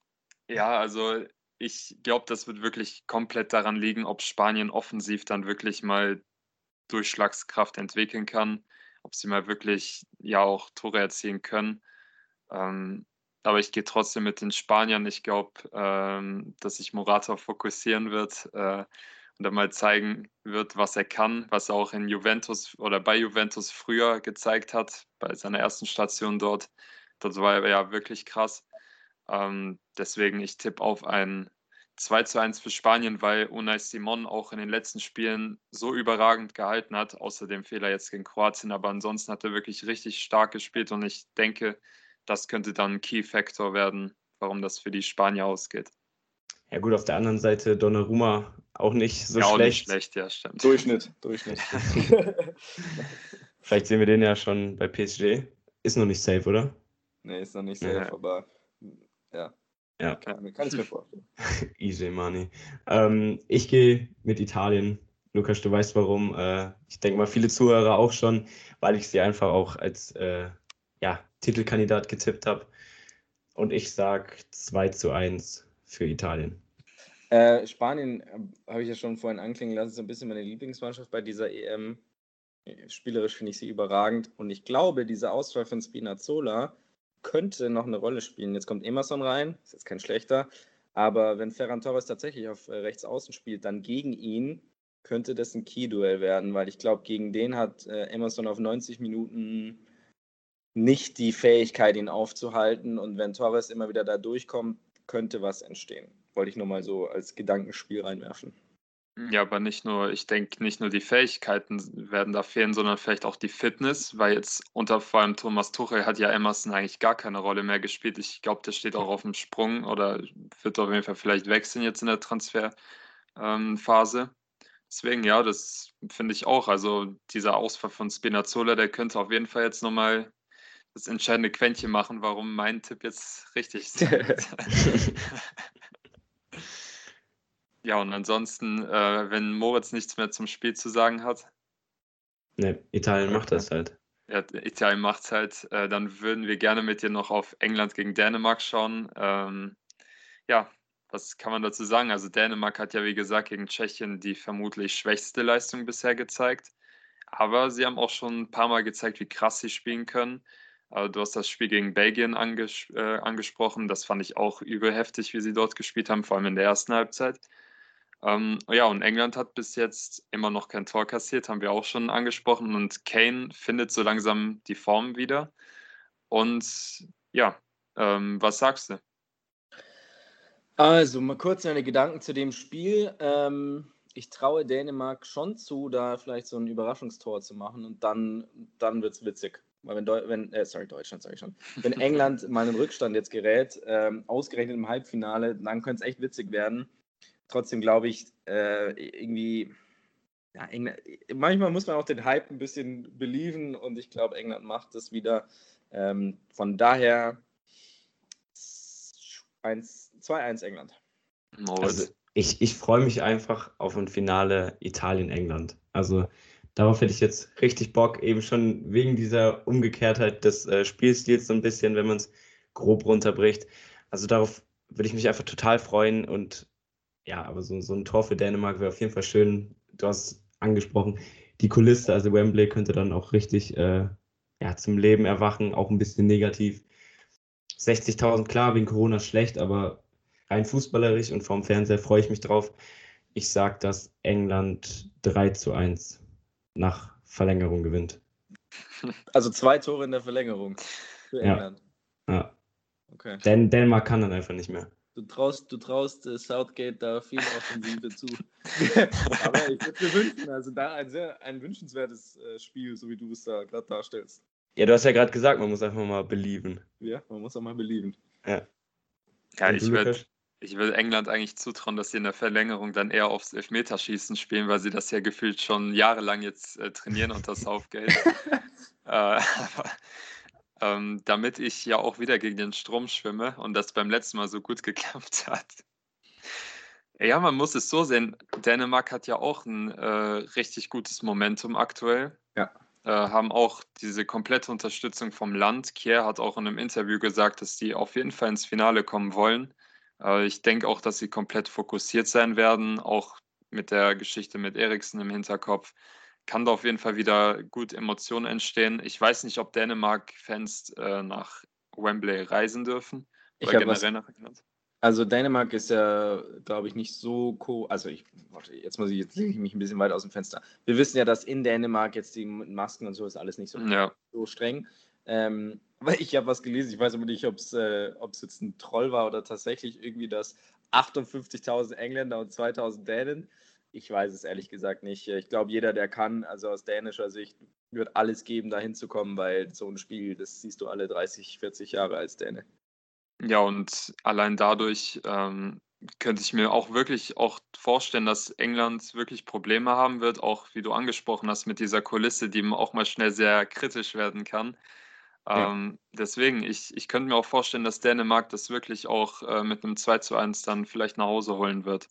ja, also ich glaube, das wird wirklich komplett daran liegen, ob Spanien offensiv dann wirklich mal Durchschlagskraft entwickeln kann, ob sie mal wirklich ja auch Tore erzielen können. Ähm, aber ich gehe trotzdem mit den Spaniern. Ich glaube, ähm, dass sich Morata fokussieren wird äh, und dann mal zeigen wird, was er kann, was er auch in Juventus oder bei Juventus früher gezeigt hat, bei seiner ersten Station dort. Das war ja wirklich krass. Ähm, deswegen, ich tippe auf ein 2 zu 1 für Spanien, weil Unai Simon auch in den letzten Spielen so überragend gehalten hat, außer dem Fehler jetzt gegen Kroatien. Aber ansonsten hat er wirklich richtig stark gespielt und ich denke, das könnte dann ein Key Factor werden, warum das für die Spanier ausgeht. Ja gut, auf der anderen Seite Donnarumma auch nicht so ja, schlecht. Auch nicht schlecht, ja, stimmt. Durchschnitt, Durchschnitt. Vielleicht sehen wir den ja schon bei PSG. Ist noch nicht safe, oder? Nee, ist noch nicht safe, ja. aber ja. Ja. Kann, kann ich mir vorstellen. Easy money. Ähm, ich gehe mit Italien. Lukas, du weißt warum. Äh, ich denke mal, viele Zuhörer auch schon, weil ich sie einfach auch als äh, ja, Titelkandidat getippt habe. Und ich sage 2 zu 1 für Italien. Äh, Spanien äh, habe ich ja schon vorhin anklingen lassen, ist ein bisschen meine Lieblingsmannschaft bei dieser EM. Spielerisch finde ich sie überragend und ich glaube, dieser Ausfall von Spinazzola könnte noch eine Rolle spielen. Jetzt kommt Emerson rein, ist jetzt kein schlechter, aber wenn Ferran Torres tatsächlich auf äh, rechts außen spielt, dann gegen ihn könnte das ein Key-Duell werden, weil ich glaube, gegen den hat äh, Emerson auf 90 Minuten nicht die Fähigkeit, ihn aufzuhalten. Und wenn Torres immer wieder da durchkommt, könnte was entstehen. Wollte ich nur mal so als Gedankenspiel reinwerfen. Ja, aber nicht nur, ich denke, nicht nur die Fähigkeiten werden da fehlen, sondern vielleicht auch die Fitness, weil jetzt unter vor allem Thomas Tuchel hat ja Emerson eigentlich gar keine Rolle mehr gespielt. Ich glaube, der steht auch auf dem Sprung oder wird auf jeden Fall vielleicht wechseln jetzt in der Transferphase. Ähm, Deswegen, ja, das finde ich auch. Also dieser Ausfall von Spinazzola, der könnte auf jeden Fall jetzt nochmal das entscheidende Quäntchen machen, warum mein Tipp jetzt richtig ist. Ja, und ansonsten, äh, wenn Moritz nichts mehr zum Spiel zu sagen hat. Ne, Italien macht das halt. Ja, Italien macht es halt. Äh, dann würden wir gerne mit dir noch auf England gegen Dänemark schauen. Ähm, ja, was kann man dazu sagen? Also Dänemark hat ja, wie gesagt, gegen Tschechien die vermutlich schwächste Leistung bisher gezeigt. Aber sie haben auch schon ein paar Mal gezeigt, wie krass sie spielen können. Äh, du hast das Spiel gegen Belgien anges äh, angesprochen. Das fand ich auch übel heftig, wie sie dort gespielt haben, vor allem in der ersten Halbzeit. Ähm, ja, und England hat bis jetzt immer noch kein Tor kassiert, haben wir auch schon angesprochen. Und Kane findet so langsam die Form wieder. Und ja, ähm, was sagst du? Also, mal kurz meine Gedanken zu dem Spiel. Ähm, ich traue Dänemark schon zu, da vielleicht so ein Überraschungstor zu machen und dann, dann wird es witzig. Weil wenn, Deu wenn äh, sorry, Deutschland sage ich schon. Wenn England mal in Rückstand jetzt gerät, ähm, ausgerechnet im Halbfinale, dann könnte es echt witzig werden trotzdem glaube ich, äh, irgendwie, ja, England, manchmal muss man auch den Hype ein bisschen believen und ich glaube, England macht das wieder. Ähm, von daher 2-1 England. Also ich, ich freue mich einfach auf ein Finale Italien-England. Also darauf hätte ich jetzt richtig Bock, eben schon wegen dieser Umgekehrtheit des äh, Spielstils so ein bisschen, wenn man es grob runterbricht. Also darauf würde ich mich einfach total freuen und ja, aber so, so ein Tor für Dänemark wäre auf jeden Fall schön. Du hast angesprochen, die Kulisse, also Wembley könnte dann auch richtig äh, ja, zum Leben erwachen, auch ein bisschen negativ. 60.000, klar, wegen Corona schlecht, aber rein fußballerisch und vom Fernseher freue ich mich drauf. Ich sage, dass England 3 zu 1 nach Verlängerung gewinnt. Also zwei Tore in der Verlängerung für England. Ja. ja. Okay. Dän Dänemark kann dann einfach nicht mehr. Du traust, du traust äh, Southgate da viel Offensive zu. Aber ich würde mir wünschen, also da ein sehr ein wünschenswertes äh, Spiel, so wie du es da gerade darstellst. Ja, du hast ja gerade gesagt, man muss einfach mal belieben. Ja, man muss auch mal belieben. Ja. Ja, ich würde ich würd England eigentlich zutrauen, dass sie in der Verlängerung dann eher aufs Elfmeterschießen spielen, weil sie das ja gefühlt schon jahrelang jetzt äh, trainieren unter Southgate. äh, ähm, damit ich ja auch wieder gegen den Strom schwimme und das beim letzten Mal so gut geklappt hat. Ja, man muss es so sehen. Dänemark hat ja auch ein äh, richtig gutes Momentum aktuell. Ja. Äh, haben auch diese komplette Unterstützung vom Land. Kier hat auch in einem Interview gesagt, dass die auf jeden Fall ins Finale kommen wollen. Äh, ich denke auch, dass sie komplett fokussiert sein werden, auch mit der Geschichte mit Eriksen im Hinterkopf kann da auf jeden Fall wieder gut Emotionen entstehen. Ich weiß nicht, ob Dänemark-Fans äh, nach Wembley reisen dürfen. Oder generell nach England. Also Dänemark ist ja, glaube ich, nicht so co. Also ich, warte, jetzt muss ich, jetzt lege ich mich ein bisschen weit aus dem Fenster. Wir wissen ja, dass in Dänemark jetzt die Masken und so ist alles nicht so, ja. so streng. Ähm, aber ich habe was gelesen, ich weiß aber nicht, ob es äh, jetzt ein Troll war oder tatsächlich irgendwie, dass 58.000 Engländer und 2.000 Dänen ich weiß es ehrlich gesagt nicht. Ich glaube, jeder, der kann, also aus dänischer Sicht, wird alles geben, da hinzukommen, weil so ein Spiel, das siehst du alle 30, 40 Jahre als Däne. Ja, und allein dadurch ähm, könnte ich mir auch wirklich auch vorstellen, dass England wirklich Probleme haben wird, auch wie du angesprochen hast, mit dieser Kulisse, die auch mal schnell sehr kritisch werden kann. Ja. Ähm, deswegen, ich, ich könnte mir auch vorstellen, dass Dänemark das wirklich auch äh, mit einem 2 zu 1 dann vielleicht nach Hause holen wird.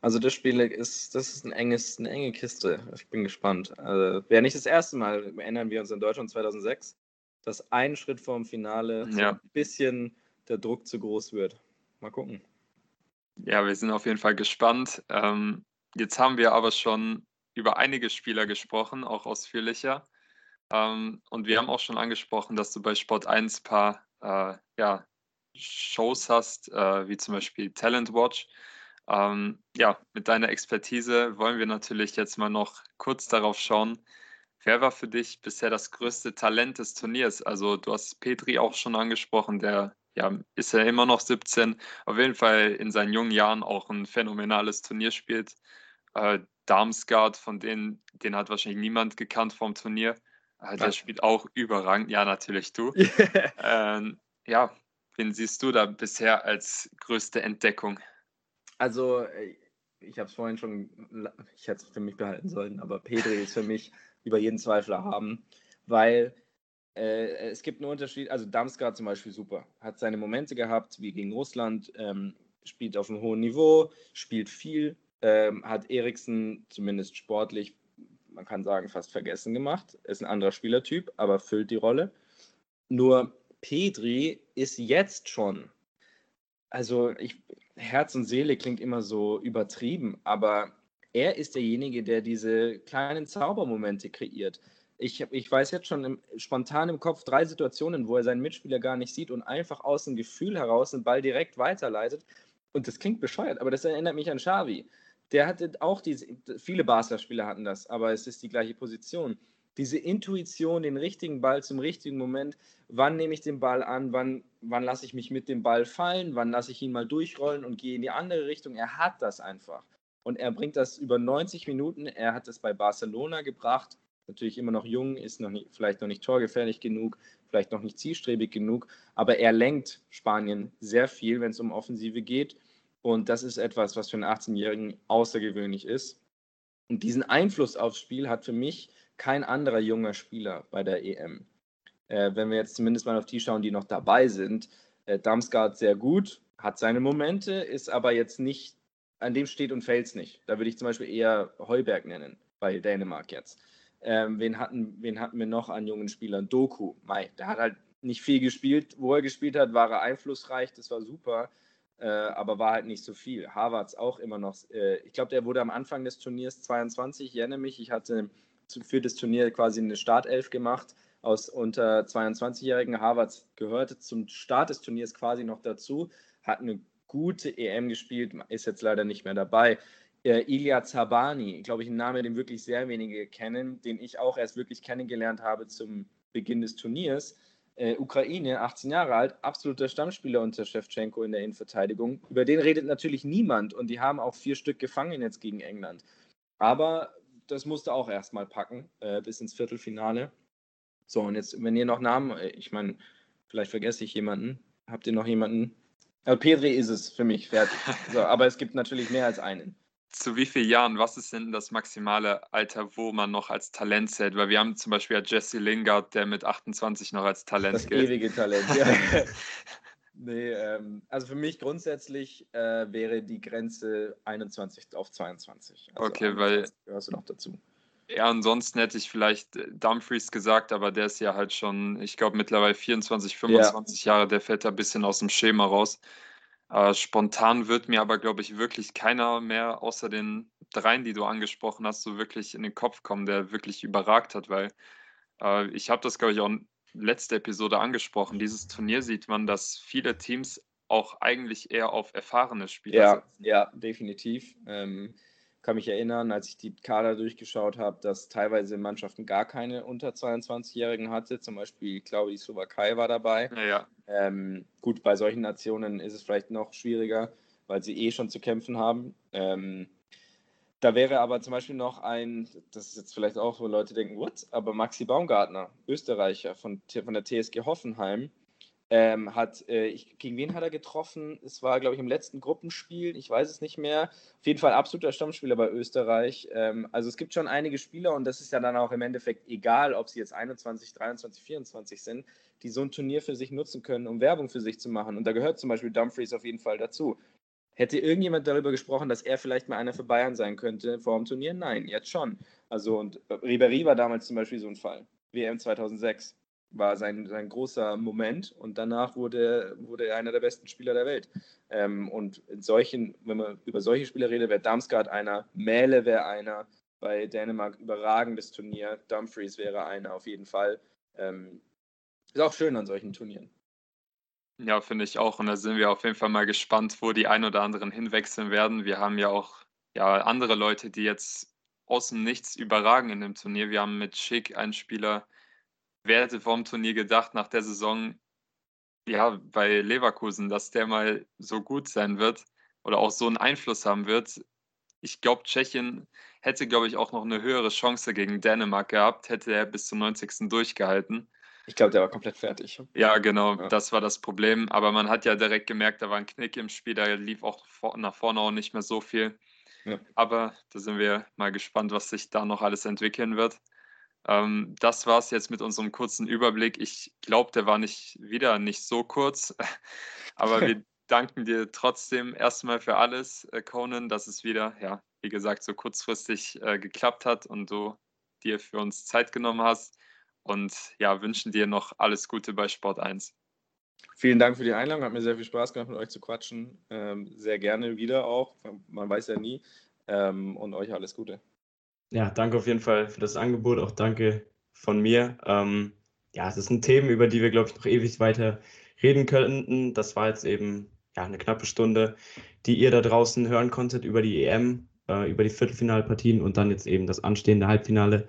Also das Spiel ist, das ist ein enges, eine enge Kiste. Ich bin gespannt. Also, Wäre nicht das erste Mal, erinnern wir uns in Deutschland 2006, dass ein Schritt vorm Finale ja. ein bisschen der Druck zu groß wird. Mal gucken. Ja, wir sind auf jeden Fall gespannt. Ähm, jetzt haben wir aber schon über einige Spieler gesprochen, auch ausführlicher. Ähm, und wir haben auch schon angesprochen, dass du bei Sport 1 ein paar äh, ja, Shows hast, äh, wie zum Beispiel Talent Watch. Ähm, ja, mit deiner Expertise wollen wir natürlich jetzt mal noch kurz darauf schauen, wer war für dich bisher das größte Talent des Turniers? Also du hast Petri auch schon angesprochen, der ja, ist ja immer noch 17, auf jeden Fall in seinen jungen Jahren auch ein phänomenales Turnier spielt. Äh, Darmsgard, von denen, den hat wahrscheinlich niemand gekannt vom Turnier. Der spielt auch überragend, ja, natürlich du. ähm, ja, wen siehst du da bisher als größte Entdeckung? Also, äh, ich habe es vorhin schon, ich hätte es für mich behalten sollen, aber Pedri ist für mich über jeden Zweifler haben, weil äh, es gibt einen Unterschied. Also, Damsgaard zum Beispiel super, hat seine Momente gehabt, wie gegen Russland, ähm, spielt auf einem hohen Niveau, spielt viel, ähm, hat Eriksen zumindest sportlich, man kann sagen, fast vergessen gemacht. Ist ein anderer Spielertyp, aber füllt die Rolle. Nur Pedri ist jetzt schon, also ich, Herz und Seele klingt immer so übertrieben, aber er ist derjenige, der diese kleinen Zaubermomente kreiert. Ich, ich weiß jetzt schon im, spontan im Kopf drei Situationen, wo er seinen Mitspieler gar nicht sieht und einfach aus dem Gefühl heraus den Ball direkt weiterleitet. Und das klingt bescheuert, aber das erinnert mich an Xavi. Der hatte auch diese, viele Barca-Spieler hatten das, aber es ist die gleiche Position. Diese Intuition, den richtigen Ball zum richtigen Moment, wann nehme ich den Ball an, wann, wann lasse ich mich mit dem Ball fallen, wann lasse ich ihn mal durchrollen und gehe in die andere Richtung. Er hat das einfach. Und er bringt das über 90 Minuten. Er hat es bei Barcelona gebracht. Natürlich immer noch jung, ist noch nicht, vielleicht noch nicht torgefährlich genug, vielleicht noch nicht zielstrebig genug, aber er lenkt Spanien sehr viel, wenn es um Offensive geht. Und das ist etwas, was für einen 18-Jährigen außergewöhnlich ist. Und diesen Einfluss aufs Spiel hat für mich kein anderer junger Spieler bei der EM äh, wenn wir jetzt zumindest mal auf die schauen, die noch dabei sind, äh, Damsgaard sehr gut, hat seine Momente, ist aber jetzt nicht, an dem steht und fällt es nicht. Da würde ich zum Beispiel eher Heuberg nennen, bei Dänemark jetzt. Ähm, wen, hatten, wen hatten wir noch an jungen Spielern? Doku, Mai, der hat halt nicht viel gespielt. Wo er gespielt hat, war er einflussreich, das war super, äh, aber war halt nicht so viel. Harvards auch immer noch, äh, ich glaube, der wurde am Anfang des Turniers 22, ich erinnere mich, ich hatte für das Turnier quasi eine Startelf gemacht aus unter 22-jährigen Harvards gehörte zum Start des Turniers quasi noch dazu, hat eine gute EM gespielt, ist jetzt leider nicht mehr dabei. Äh, Ilya Zabani, glaube ich, ein Name, den wirklich sehr wenige kennen, den ich auch erst wirklich kennengelernt habe zum Beginn des Turniers. Äh, Ukraine, 18 Jahre alt, absoluter Stammspieler unter Shevchenko in der Innenverteidigung. Über den redet natürlich niemand und die haben auch vier Stück gefangen jetzt gegen England. Aber das musste auch erstmal packen äh, bis ins Viertelfinale. So, und jetzt, wenn ihr noch Namen, äh, ich meine, vielleicht vergesse ich jemanden. Habt ihr noch jemanden? Also Pedri ist es für mich, fertig. So, aber es gibt natürlich mehr als einen. Zu wie vielen Jahren, was ist denn das maximale Alter, wo man noch als Talent zählt? Weil wir haben zum Beispiel ja Jesse Lingard, der mit 28 noch als Talent das gilt. Das ewige Talent, ja. nee, ähm, also für mich grundsätzlich äh, wäre die Grenze 21 auf 22. Also okay, weil. Gehörst du noch dazu. Ja, ansonsten hätte ich vielleicht äh, Dumfries gesagt, aber der ist ja halt schon, ich glaube, mittlerweile 24, 25 ja. Jahre, der fällt da ein bisschen aus dem Schema raus. Äh, spontan wird mir aber, glaube ich, wirklich keiner mehr außer den dreien, die du angesprochen hast, so wirklich in den Kopf kommen, der wirklich überragt hat, weil äh, ich habe das, glaube ich, auch in letzter Episode angesprochen. Dieses Turnier sieht man, dass viele Teams auch eigentlich eher auf erfahrene Spieler ja, setzen. Ja, definitiv. Ähm, kann mich erinnern, als ich die Kader durchgeschaut habe, dass teilweise Mannschaften gar keine unter 22-Jährigen hatte. Zum Beispiel, ich glaube, die Slowakei war dabei. Ja, ja. Ähm, gut, bei solchen Nationen ist es vielleicht noch schwieriger, weil sie eh schon zu kämpfen haben. Ähm, da wäre aber zum Beispiel noch ein, das ist jetzt vielleicht auch, wo Leute denken, what? Aber Maxi Baumgartner, Österreicher von, von der TSG Hoffenheim, ähm, hat, äh, ich, gegen wen hat er getroffen? Es war, glaube ich, im letzten Gruppenspiel, ich weiß es nicht mehr. Auf jeden Fall absoluter Stammspieler bei Österreich. Ähm, also es gibt schon einige Spieler und das ist ja dann auch im Endeffekt egal, ob sie jetzt 21, 23, 24 sind, die so ein Turnier für sich nutzen können, um Werbung für sich zu machen. Und da gehört zum Beispiel Dumfries auf jeden Fall dazu. Hätte irgendjemand darüber gesprochen, dass er vielleicht mal einer für Bayern sein könnte vor dem Turnier? Nein, jetzt schon. Also und Ribéry war damals zum Beispiel so ein Fall. WM 2006. war sein, sein großer Moment und danach wurde, wurde er einer der besten Spieler der Welt. Ähm, und in solchen, wenn man über solche Spieler redet, wäre Damsgaard einer, Mähle wäre einer, bei Dänemark überragendes Turnier, Dumfries wäre einer auf jeden Fall. Ähm, ist auch schön an solchen Turnieren. Ja, finde ich auch. Und da sind wir auf jeden Fall mal gespannt, wo die ein oder anderen hinwechseln werden. Wir haben ja auch ja, andere Leute, die jetzt aus dem Nichts überragen in dem Turnier. Wir haben mit Schick einen Spieler, wer hätte vor dem Turnier gedacht, nach der Saison, ja, bei Leverkusen, dass der mal so gut sein wird oder auch so einen Einfluss haben wird. Ich glaube, Tschechien hätte, glaube ich, auch noch eine höhere Chance gegen Dänemark gehabt, hätte er bis zum 90. durchgehalten. Ich glaube, der war komplett fertig. Ja, genau, ja. das war das Problem. Aber man hat ja direkt gemerkt, da war ein Knick im Spiel, da lief auch nach vorne auch nicht mehr so viel. Ja. Aber da sind wir mal gespannt, was sich da noch alles entwickeln wird. Ähm, das war es jetzt mit unserem kurzen Überblick. Ich glaube, der war nicht wieder nicht so kurz, aber wir danken dir trotzdem erstmal für alles, äh, Conan, dass es wieder, ja, wie gesagt, so kurzfristig äh, geklappt hat und du dir für uns Zeit genommen hast. Und ja, wünschen dir noch alles Gute bei Sport 1. Vielen Dank für die Einladung. Hat mir sehr viel Spaß gemacht, mit euch zu quatschen. Ähm, sehr gerne wieder auch. Man weiß ja nie. Ähm, und euch alles Gute. Ja, danke auf jeden Fall für das Angebot. Auch danke von mir. Ähm, ja, es sind Themen, über die wir, glaube ich, noch ewig weiter reden könnten. Das war jetzt eben ja, eine knappe Stunde, die ihr da draußen hören konntet über die EM, äh, über die Viertelfinalpartien und dann jetzt eben das anstehende Halbfinale.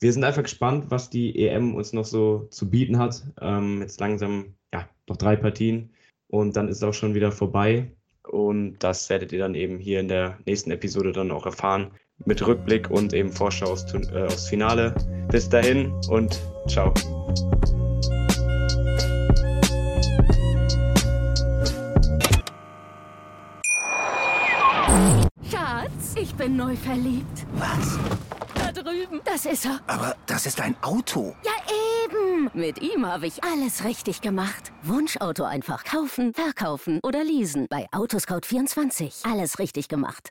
Wir sind einfach gespannt, was die EM uns noch so zu bieten hat. Ähm, jetzt langsam, ja, noch drei Partien und dann ist es auch schon wieder vorbei. Und das werdet ihr dann eben hier in der nächsten Episode dann auch erfahren. Mit Rückblick und eben Vorschau aufs, äh, aufs Finale. Bis dahin und ciao. Schatz, ich bin neu verliebt. Was? Da drüben. Das ist er. Aber das ist ein Auto. Ja, eben. Mit ihm habe ich alles richtig gemacht. Wunschauto einfach kaufen, verkaufen oder leasen. Bei Autoscout24. Alles richtig gemacht.